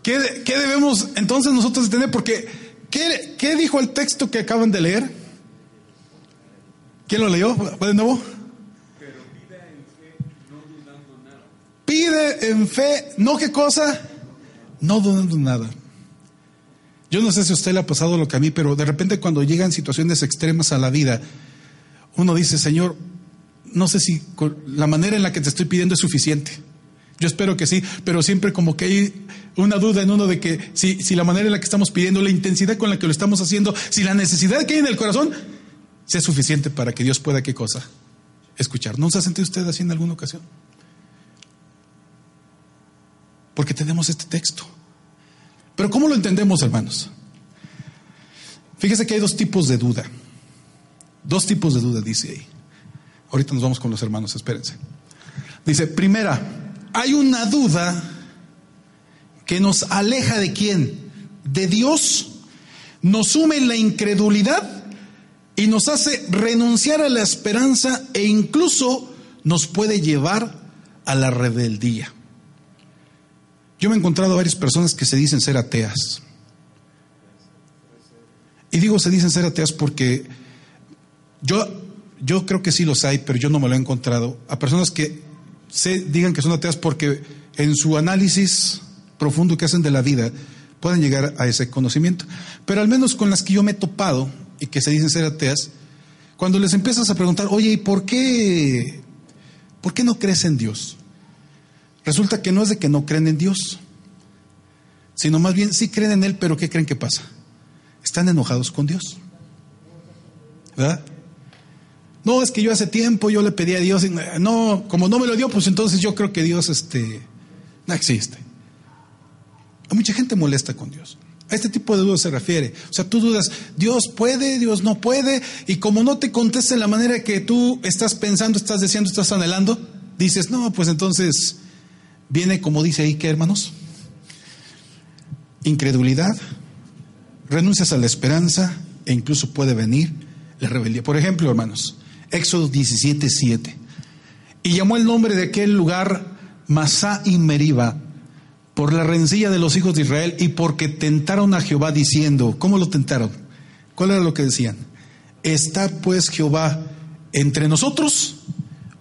¿Qué, ¿Qué, debemos entonces nosotros de tener? Porque, ¿qué, ¿qué dijo el texto que acaban de leer? ¿Quién lo leyó? ¿De nuevo? Pide en fe, no. Pide en fe, ¿no qué cosa? No dudando nada. Yo no sé si a usted le ha pasado lo que a mí, pero de repente cuando llegan situaciones extremas a la vida, uno dice, Señor, no sé si la manera en la que te estoy pidiendo es suficiente. Yo espero que sí, pero siempre como que hay una duda en uno de que si, si la manera en la que estamos pidiendo, la intensidad con la que lo estamos haciendo, si la necesidad que hay en el corazón sea suficiente para que Dios pueda qué cosa? Escuchar. ¿No se ha sentido usted así en alguna ocasión? Porque tenemos este texto. Pero ¿cómo lo entendemos, hermanos? Fíjese que hay dos tipos de duda. Dos tipos de duda, dice ahí. Ahorita nos vamos con los hermanos, espérense. Dice, primera, hay una duda que nos aleja de quién? De Dios, nos sume en la incredulidad y nos hace renunciar a la esperanza e incluso nos puede llevar a la rebeldía. Yo me he encontrado varias personas que se dicen ser ateas. Y digo se dicen ser ateas porque yo, yo creo que sí los hay, pero yo no me lo he encontrado. A personas que se digan que son ateas porque en su análisis profundo que hacen de la vida pueden llegar a ese conocimiento. Pero al menos con las que yo me he topado y que se dicen ser ateas, cuando les empiezas a preguntar, oye, ¿y por qué ¿por qué no crees en Dios? Resulta que no es de que no creen en Dios, sino más bien sí creen en Él, pero ¿qué creen que pasa? Están enojados con Dios. ¿Verdad? No, es que yo hace tiempo yo le pedí a Dios, y no, como no me lo dio, pues entonces yo creo que Dios este, no existe. Hay mucha gente molesta con Dios. A este tipo de dudas se refiere. O sea, tú dudas, Dios puede, Dios no puede, y como no te contesta en la manera que tú estás pensando, estás deseando, estás anhelando, dices, no, pues entonces viene como dice ahí, ¿qué hermanos? Incredulidad, renuncias a la esperanza e incluso puede venir la rebeldía. Por ejemplo, hermanos, Éxodo 17, 7. Y llamó el nombre de aquel lugar Masá y Meriba por la rencilla de los hijos de Israel y porque tentaron a Jehová diciendo, ¿cómo lo tentaron? ¿Cuál era lo que decían? ¿Está pues Jehová entre nosotros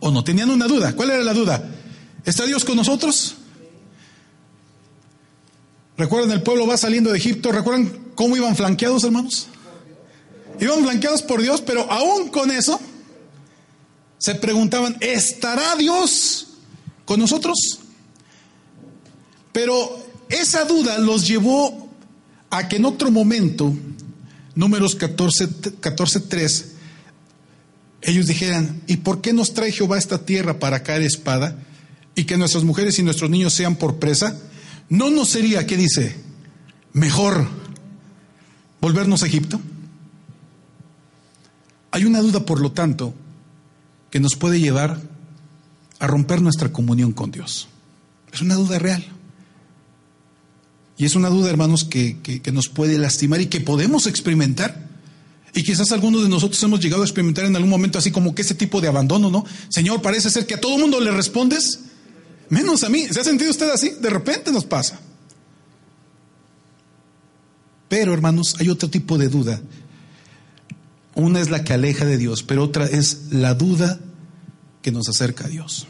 o no? Tenían una duda. ¿Cuál era la duda? ¿Está Dios con nosotros? ¿Recuerdan el pueblo va saliendo de Egipto? ¿Recuerdan cómo iban flanqueados, hermanos? Iban flanqueados por Dios, pero aún con eso se preguntaban, ¿estará Dios con nosotros? Pero esa duda los llevó a que en otro momento, números 14, 14 3, ellos dijeran, ¿y por qué nos trae Jehová esta tierra para caer espada y que nuestras mujeres y nuestros niños sean por presa? ¿No nos sería, qué dice, mejor volvernos a Egipto? Hay una duda, por lo tanto, que nos puede llevar a romper nuestra comunión con Dios. Es una duda real. Y es una duda, hermanos, que, nos puede lastimar y que podemos experimentar. Y quizás algunos de nosotros hemos llegado a experimentar en algún momento así como que ese tipo de abandono, ¿no? Señor, parece ser que a todo mundo le respondes, menos a mí. ¿Se ha sentido usted así? De repente nos pasa. Pero, hermanos, hay otro tipo de duda. Una es la que aleja de Dios, pero otra es la duda que nos acerca a Dios.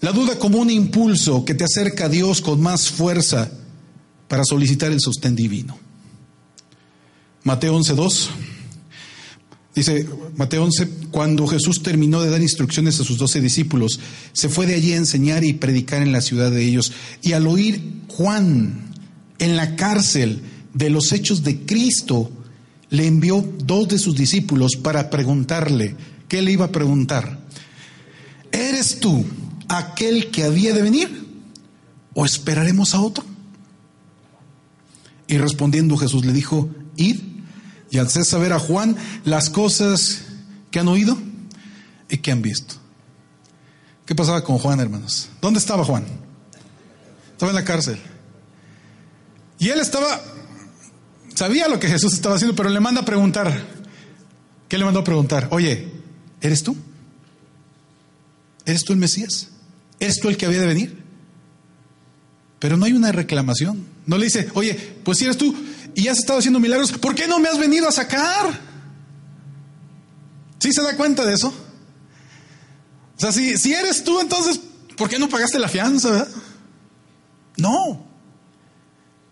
La duda como un impulso que te acerca a Dios con más fuerza para solicitar el sostén divino. Mateo 11.2 dice, Mateo 11, cuando Jesús terminó de dar instrucciones a sus doce discípulos, se fue de allí a enseñar y predicar en la ciudad de ellos. Y al oír Juan en la cárcel de los hechos de Cristo, le envió dos de sus discípulos para preguntarle, ¿qué le iba a preguntar? ¿Eres tú aquel que había de venir o esperaremos a otro? Y respondiendo Jesús le dijo, id y haced saber a Juan las cosas que han oído y que han visto. ¿Qué pasaba con Juan, hermanos? ¿Dónde estaba Juan? Estaba en la cárcel. Y él estaba, sabía lo que Jesús estaba haciendo, pero le manda a preguntar. ¿Qué le mandó a preguntar? Oye, ¿eres tú? ¿Eres tú el Mesías? ¿Eres tú el que había de venir? Pero no hay una reclamación. No le dice, oye, pues si eres tú y has estado haciendo milagros, ¿por qué no me has venido a sacar? ¿Sí se da cuenta de eso? O sea, si, si eres tú, entonces, ¿por qué no pagaste la fianza? No.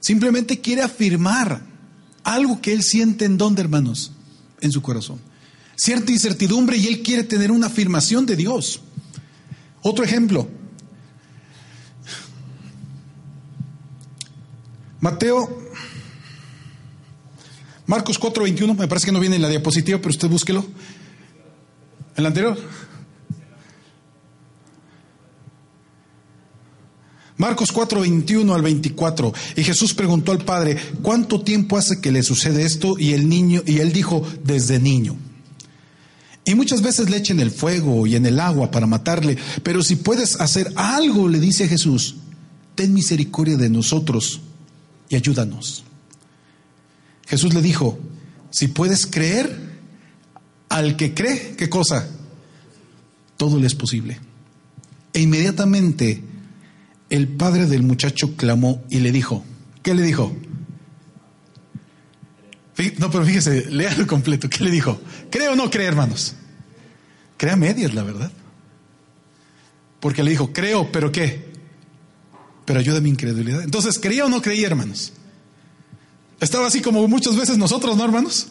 Simplemente quiere afirmar algo que él siente en dónde, hermanos, en su corazón. Cierta incertidumbre y él quiere tener una afirmación de Dios. Otro ejemplo. Mateo, Marcos 4:21, me parece que no viene en la diapositiva, pero usted búsquelo. ¿El anterior? Marcos 4, 21 al 24. Y Jesús preguntó al Padre, ¿cuánto tiempo hace que le sucede esto? Y el niño, y él dijo, desde niño. Y muchas veces le echen el fuego y en el agua para matarle, pero si puedes hacer algo, le dice Jesús, ten misericordia de nosotros y ayúdanos. Jesús le dijo, si puedes creer, al que cree, ¿qué cosa? Todo le es posible. E inmediatamente el padre del muchacho clamó y le dijo, ¿qué le dijo? No, pero fíjese, léalo completo. ¿Qué le dijo? ¿Cree o no cree, hermanos? Crea medias, la verdad. Porque le dijo, creo, pero ¿qué? Pero ayuda a mi incredulidad. Entonces, ¿creía o no creía, hermanos? Estaba así como muchas veces nosotros, ¿no, hermanos?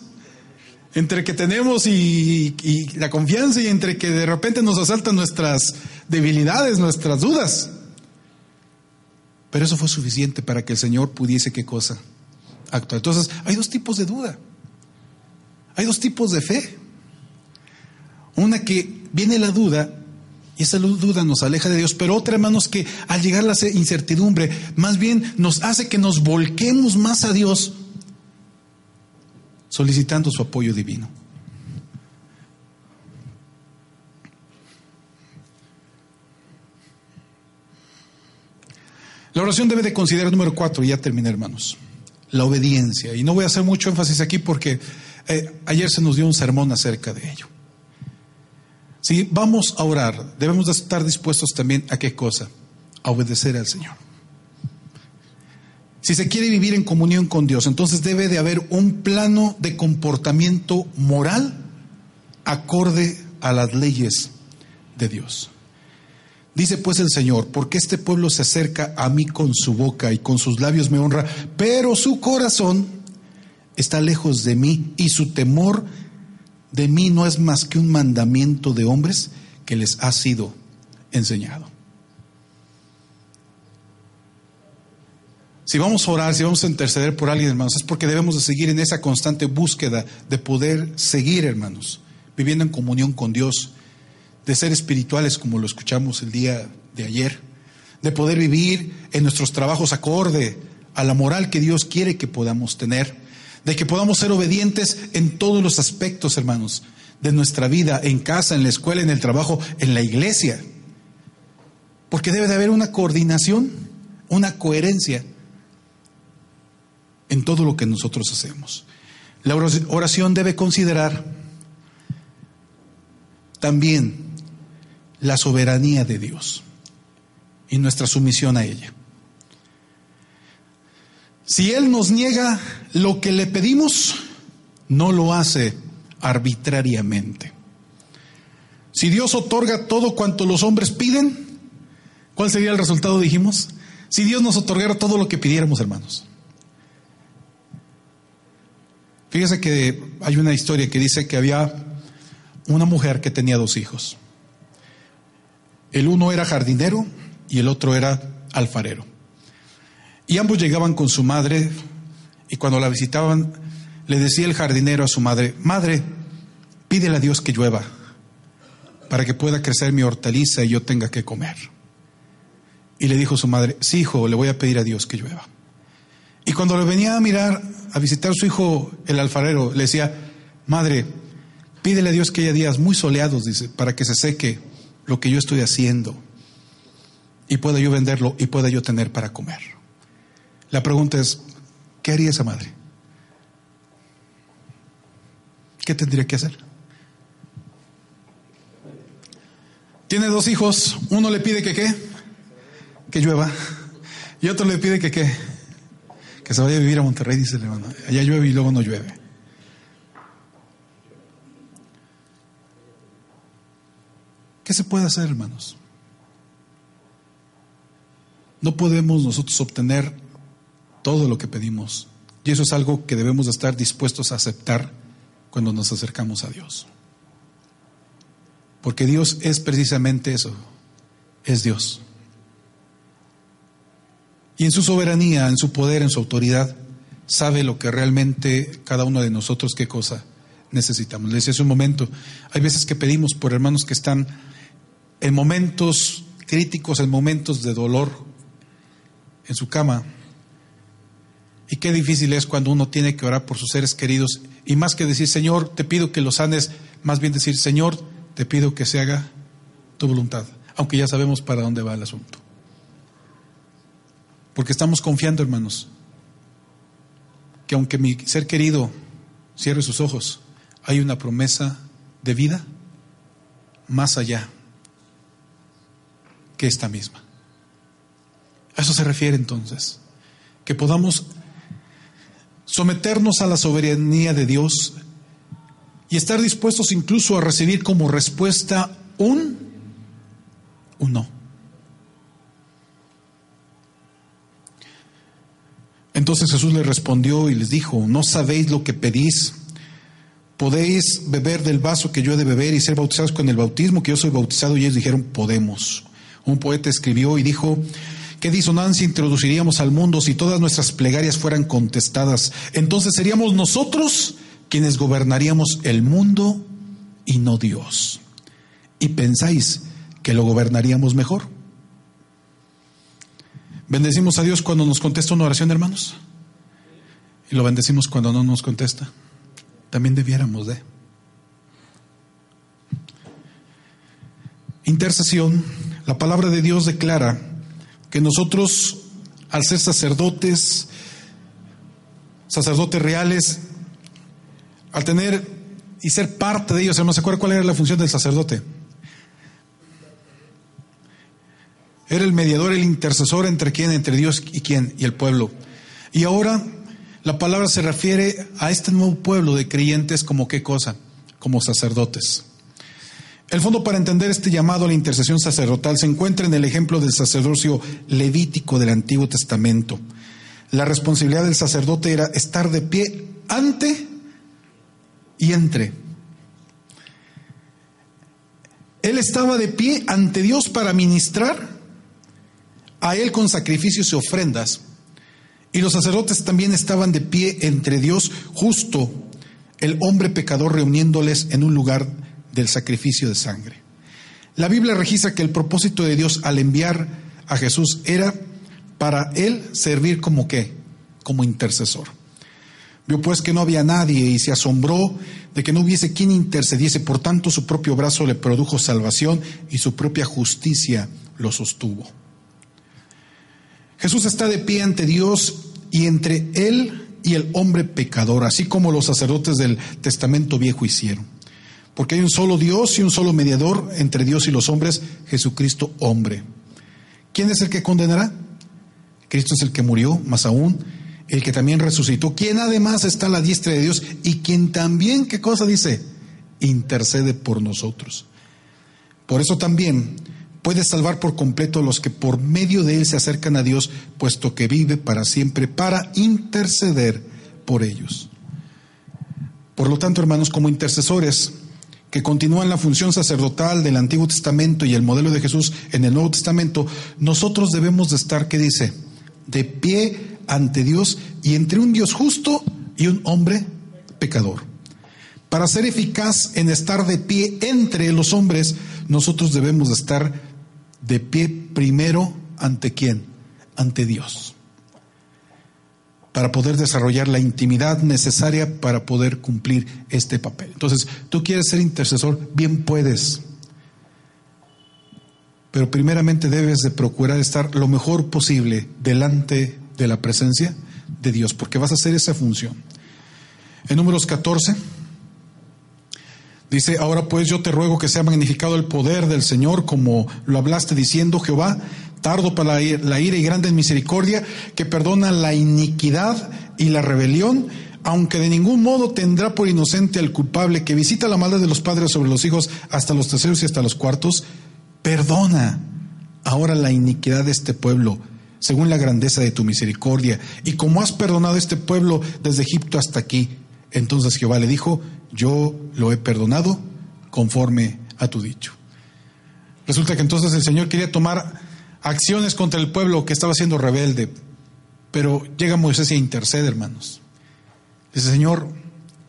entre que tenemos y, la confianza y entre que de repente nos asaltan nuestras debilidades, nuestras dudas. Pero eso fue suficiente para que el Señor pudiese qué cosa actuar. Entonces, hay dos tipos de duda. Hay dos tipos de fe. Una que viene la duda y esa duda nos aleja de Dios, pero otra, hermanos, que al llegar la incertidumbre, más bien nos hace que nos volquemos más a Dios solicitando su apoyo divino. La oración debe de considerar número cuatro, y ya terminé hermanos, la obediencia. Y no voy a hacer mucho énfasis aquí porque eh, ayer se nos dio un sermón acerca de ello. Si vamos a orar, debemos de estar dispuestos también a qué cosa? A obedecer al Señor. Si se quiere vivir en comunión con Dios, entonces debe de haber un plano de comportamiento moral acorde a las leyes de Dios. Dice pues el Señor, porque este pueblo se acerca a mí con su boca y con sus labios me honra, pero su corazón está lejos de mí y su temor de mí no es más que un mandamiento de hombres que les ha sido enseñado. Si vamos a orar, si vamos a interceder por alguien, hermanos, es porque debemos de seguir en esa constante búsqueda de poder seguir, hermanos, viviendo en comunión con Dios, de ser espirituales como lo escuchamos el día de ayer, de poder vivir en nuestros trabajos acorde a la moral que Dios quiere que podamos tener, de que podamos ser obedientes en todos los aspectos, hermanos, de nuestra vida, en casa, en la escuela, en el trabajo, en la iglesia. Porque debe de haber una coordinación, una coherencia en todo lo que nosotros hacemos. La oración debe considerar también la soberanía de Dios y nuestra sumisión a ella. Si Él nos niega lo que le pedimos, no lo hace arbitrariamente. Si Dios otorga todo cuanto los hombres piden, ¿cuál sería el resultado? Dijimos, si Dios nos otorgara todo lo que pidiéramos, hermanos. Fíjese que hay una historia que dice que había una mujer que tenía dos hijos. El uno era jardinero y el otro era alfarero. Y ambos llegaban con su madre y cuando la visitaban le decía el jardinero a su madre, madre, pídele a Dios que llueva para que pueda crecer mi hortaliza y yo tenga que comer. Y le dijo su madre, sí hijo, le voy a pedir a Dios que llueva. Y cuando le venía a mirar, a visitar su hijo, el alfarero, le decía, madre, pídele a Dios que haya días muy soleados, dice, para que se seque lo que yo estoy haciendo y pueda yo venderlo y pueda yo tener para comer. La pregunta es, ¿qué haría esa madre? ¿Qué tendría que hacer? Tiene dos hijos, uno le pide que qué, que llueva, y otro le pide que qué, que se vaya a vivir a Monterrey, dice el hermano. Allá llueve y luego no llueve. ¿Qué se puede hacer, hermanos? No podemos nosotros obtener todo lo que pedimos. Y eso es algo que debemos de estar dispuestos a aceptar cuando nos acercamos a Dios. Porque Dios es precisamente eso, es Dios. Y en su soberanía, en su poder, en su autoridad, sabe lo que realmente cada uno de nosotros, qué cosa necesitamos. Les decía hace un momento, hay veces que pedimos por hermanos que están en momentos críticos, en momentos de dolor, en su cama. Y qué difícil es cuando uno tiene que orar por sus seres queridos. Y más que decir, Señor, te pido que los sanes, más bien decir, Señor, te pido que se haga tu voluntad. Aunque ya sabemos para dónde va el asunto. Porque estamos confiando, hermanos, que aunque mi ser querido cierre sus ojos, hay una promesa de vida más allá que esta misma. A eso se refiere entonces, que podamos someternos a la soberanía de Dios y estar dispuestos incluso a recibir como respuesta un, no. Entonces Jesús le respondió y les dijo, no sabéis lo que pedís. podéis beber del vaso que yo he de beber y ser bautizados con el bautismo que yo soy bautizado. Y ellos dijeron, podemos. Un poeta escribió y dijo, ¿qué disonancia introduciríamos al mundo si todas nuestras plegarias fueran contestadas? Entonces seríamos nosotros quienes gobernaríamos el mundo y no Dios. ¿Y pensáis que lo gobernaríamos mejor? ¿Bendecimos a Dios cuando nos contesta una oración, hermanos? Y lo bendecimos cuando no nos contesta. También debiéramos de. Intercesión. La palabra de Dios declara que nosotros, al ser sacerdotes, sacerdotes reales, al tener y ser parte de ellos, hermanos, ¿se acuerdan cuál era la función del sacerdote? Era el mediador, el intercesor entre quién, entre Dios y quién, y el pueblo. Y ahora la palabra se refiere a este nuevo pueblo de creyentes como qué cosa, como sacerdotes. El fondo para entender este llamado a la intercesión sacerdotal se encuentra en el ejemplo del sacerdocio levítico del Antiguo Testamento. La responsabilidad del sacerdote era estar de pie ante y entre. Él estaba de pie ante Dios para ministrar a Él con sacrificios y ofrendas. Y los sacerdotes también estaban de pie entre Dios justo, el hombre pecador reuniéndoles en un lugar del sacrificio de sangre. La Biblia registra que el propósito de Dios al enviar a Jesús era para Él servir como qué, como intercesor. Vio pues que no había nadie y se asombró de que no hubiese quien intercediese, por tanto su propio brazo le produjo salvación y su propia justicia lo sostuvo. Jesús está de pie ante Dios y entre Él y el hombre pecador, así como los sacerdotes del Testamento Viejo hicieron. Porque hay un solo Dios y un solo mediador entre Dios y los hombres, Jesucristo hombre. ¿Quién es el que condenará? Cristo es el que murió, más aún, el que también resucitó, quien además está a la diestra de Dios y quien también, ¿qué cosa dice? Intercede por nosotros. Por eso también puede salvar por completo a los que por medio de él se acercan a Dios, puesto que vive para siempre para interceder por ellos. Por lo tanto, hermanos, como intercesores que continúan la función sacerdotal del Antiguo Testamento y el modelo de Jesús en el Nuevo Testamento, nosotros debemos de estar, ¿qué dice? De pie ante Dios y entre un Dios justo y un hombre pecador. Para ser eficaz en estar de pie entre los hombres, nosotros debemos de estar de pie primero ante quién? Ante Dios. Para poder desarrollar la intimidad necesaria para poder cumplir este papel. Entonces, tú quieres ser intercesor, bien puedes. Pero primeramente debes de procurar estar lo mejor posible delante de la presencia de Dios, porque vas a hacer esa función. En números 14 Dice, ahora pues yo te ruego que sea magnificado el poder del Señor, como lo hablaste diciendo, Jehová, tardo para la ira y grande en misericordia, que perdona la iniquidad y la rebelión, aunque de ningún modo tendrá por inocente al culpable, que visita la maldad de los padres sobre los hijos hasta los terceros y hasta los cuartos, perdona ahora la iniquidad de este pueblo, según la grandeza de tu misericordia, y como has perdonado a este pueblo desde Egipto hasta aquí. Entonces Jehová le dijo, yo lo he perdonado conforme a tu dicho. Resulta que entonces el Señor quería tomar acciones contra el pueblo que estaba siendo rebelde, pero llega Moisés y intercede, hermanos. Dice, Señor,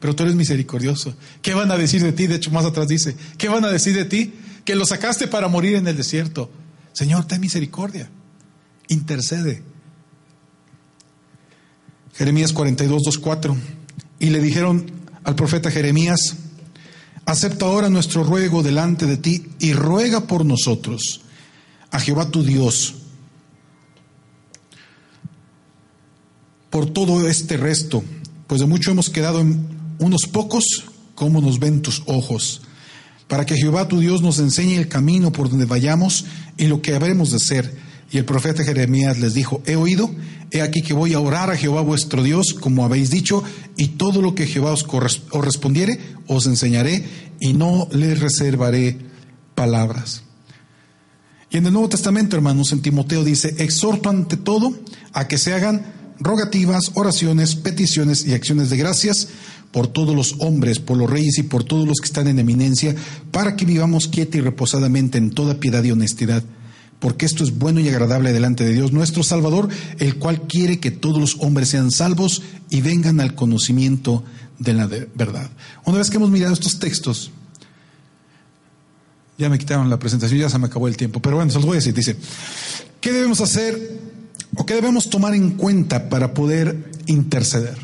pero tú eres misericordioso. ¿Qué van a decir de ti? De hecho, más atrás dice, ¿qué van a decir de ti? Que lo sacaste para morir en el desierto. Señor, ten misericordia. Intercede. Jeremías 42, 2, 4. Y le dijeron al profeta Jeremías, acepta ahora nuestro ruego delante de ti y ruega por nosotros a Jehová tu Dios por todo este resto, pues de mucho hemos quedado en unos pocos, como nos ven tus ojos, para que Jehová tu Dios nos enseñe el camino por donde vayamos y lo que habremos de hacer. Y el profeta Jeremías les dijo, he oído He aquí que voy a orar a Jehová vuestro Dios, como habéis dicho, y todo lo que Jehová os, os respondiere, os enseñaré, y no le reservaré palabras. Y en el Nuevo Testamento, hermanos, en Timoteo dice, exhorto ante todo a que se hagan rogativas, oraciones, peticiones y acciones de gracias por todos los hombres, por los reyes y por todos los que están en eminencia, para que vivamos quieta y reposadamente en toda piedad y honestidad, porque esto es bueno y agradable delante de Dios nuestro Salvador, el cual quiere que todos los hombres sean salvos y vengan al conocimiento de la verdad. Una vez que hemos mirado estos textos, ya me quitaron la presentación, ya se me acabó el tiempo, pero bueno, se los voy a decir. Dice, ¿qué debemos hacer o qué debemos tomar en cuenta para poder interceder?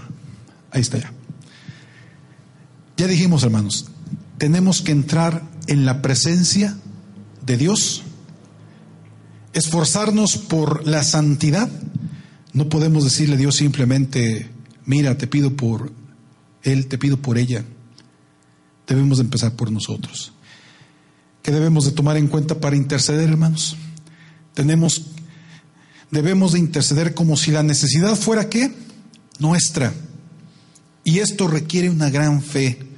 Ahí está ya. Ya dijimos, hermanos, tenemos que entrar en la presencia de Dios, esforzarnos por la santidad. No podemos decirle a Dios simplemente, mira, te pido por Él, te pido por ella. Debemos de empezar por nosotros. ¿Qué debemos de tomar en cuenta para interceder, hermanos? Tenemos, debemos de interceder como si la necesidad fuera qué? Nuestra. Y esto requiere una gran fe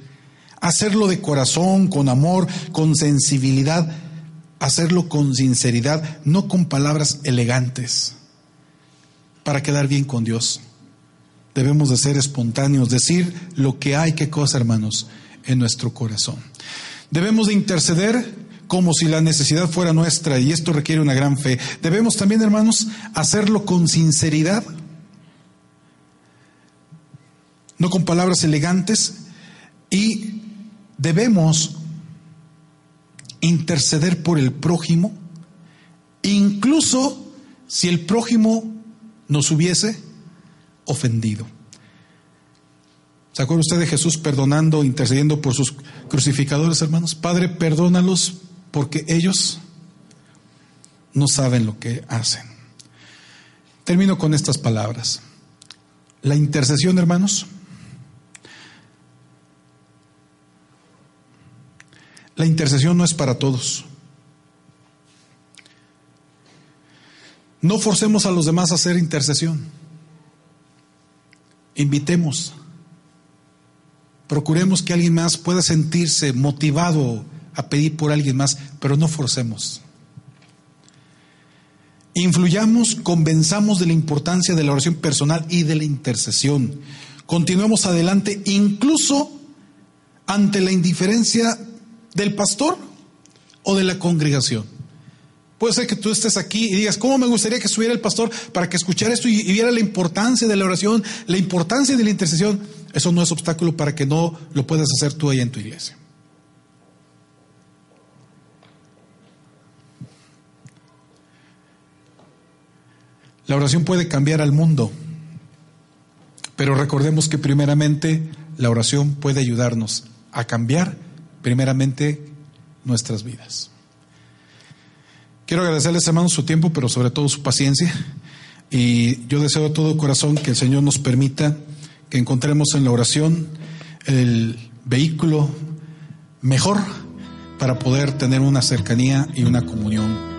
hacerlo de corazón, con amor, con sensibilidad, hacerlo con sinceridad, no con palabras elegantes, para quedar bien con Dios. Debemos de ser espontáneos, decir lo que hay, qué cosa, hermanos, en nuestro corazón. Debemos de interceder como si la necesidad fuera nuestra y esto requiere una gran fe. Debemos también, hermanos, hacerlo con sinceridad, no con palabras elegantes y debemos interceder por el prójimo, incluso si el prójimo nos hubiese ofendido. ¿Se acuerda usted de Jesús perdonando, intercediendo por sus crucificadores, hermanos? Padre, perdónalos porque ellos no saben lo que hacen. Termino con estas palabras. La intercesión, hermanos, La intercesión no es para todos. No forcemos a los demás a hacer intercesión. Invitemos. Procuremos que alguien más pueda sentirse motivado a pedir por alguien más, pero no forcemos. Influyamos, convenzamos de la importancia de la oración personal y de la intercesión. Continuemos adelante, incluso ante la indiferencia del pastor o de la congregación. Puede ser que tú estés aquí y digas, ¿cómo me gustaría que estuviera el pastor para que escuchara esto y, viera la importancia de la oración, la importancia de la intercesión? Eso no es obstáculo para que no lo puedas hacer tú ahí en tu iglesia. La oración puede cambiar al mundo, pero recordemos que primeramente la oración puede ayudarnos a cambiar primeramente nuestras vidas. Quiero agradecerles, hermanos, su tiempo, pero sobre todo su paciencia. Y yo deseo de todo corazón que el Señor nos permita que encontremos en la oración el vehículo mejor para poder tener una cercanía y una comunión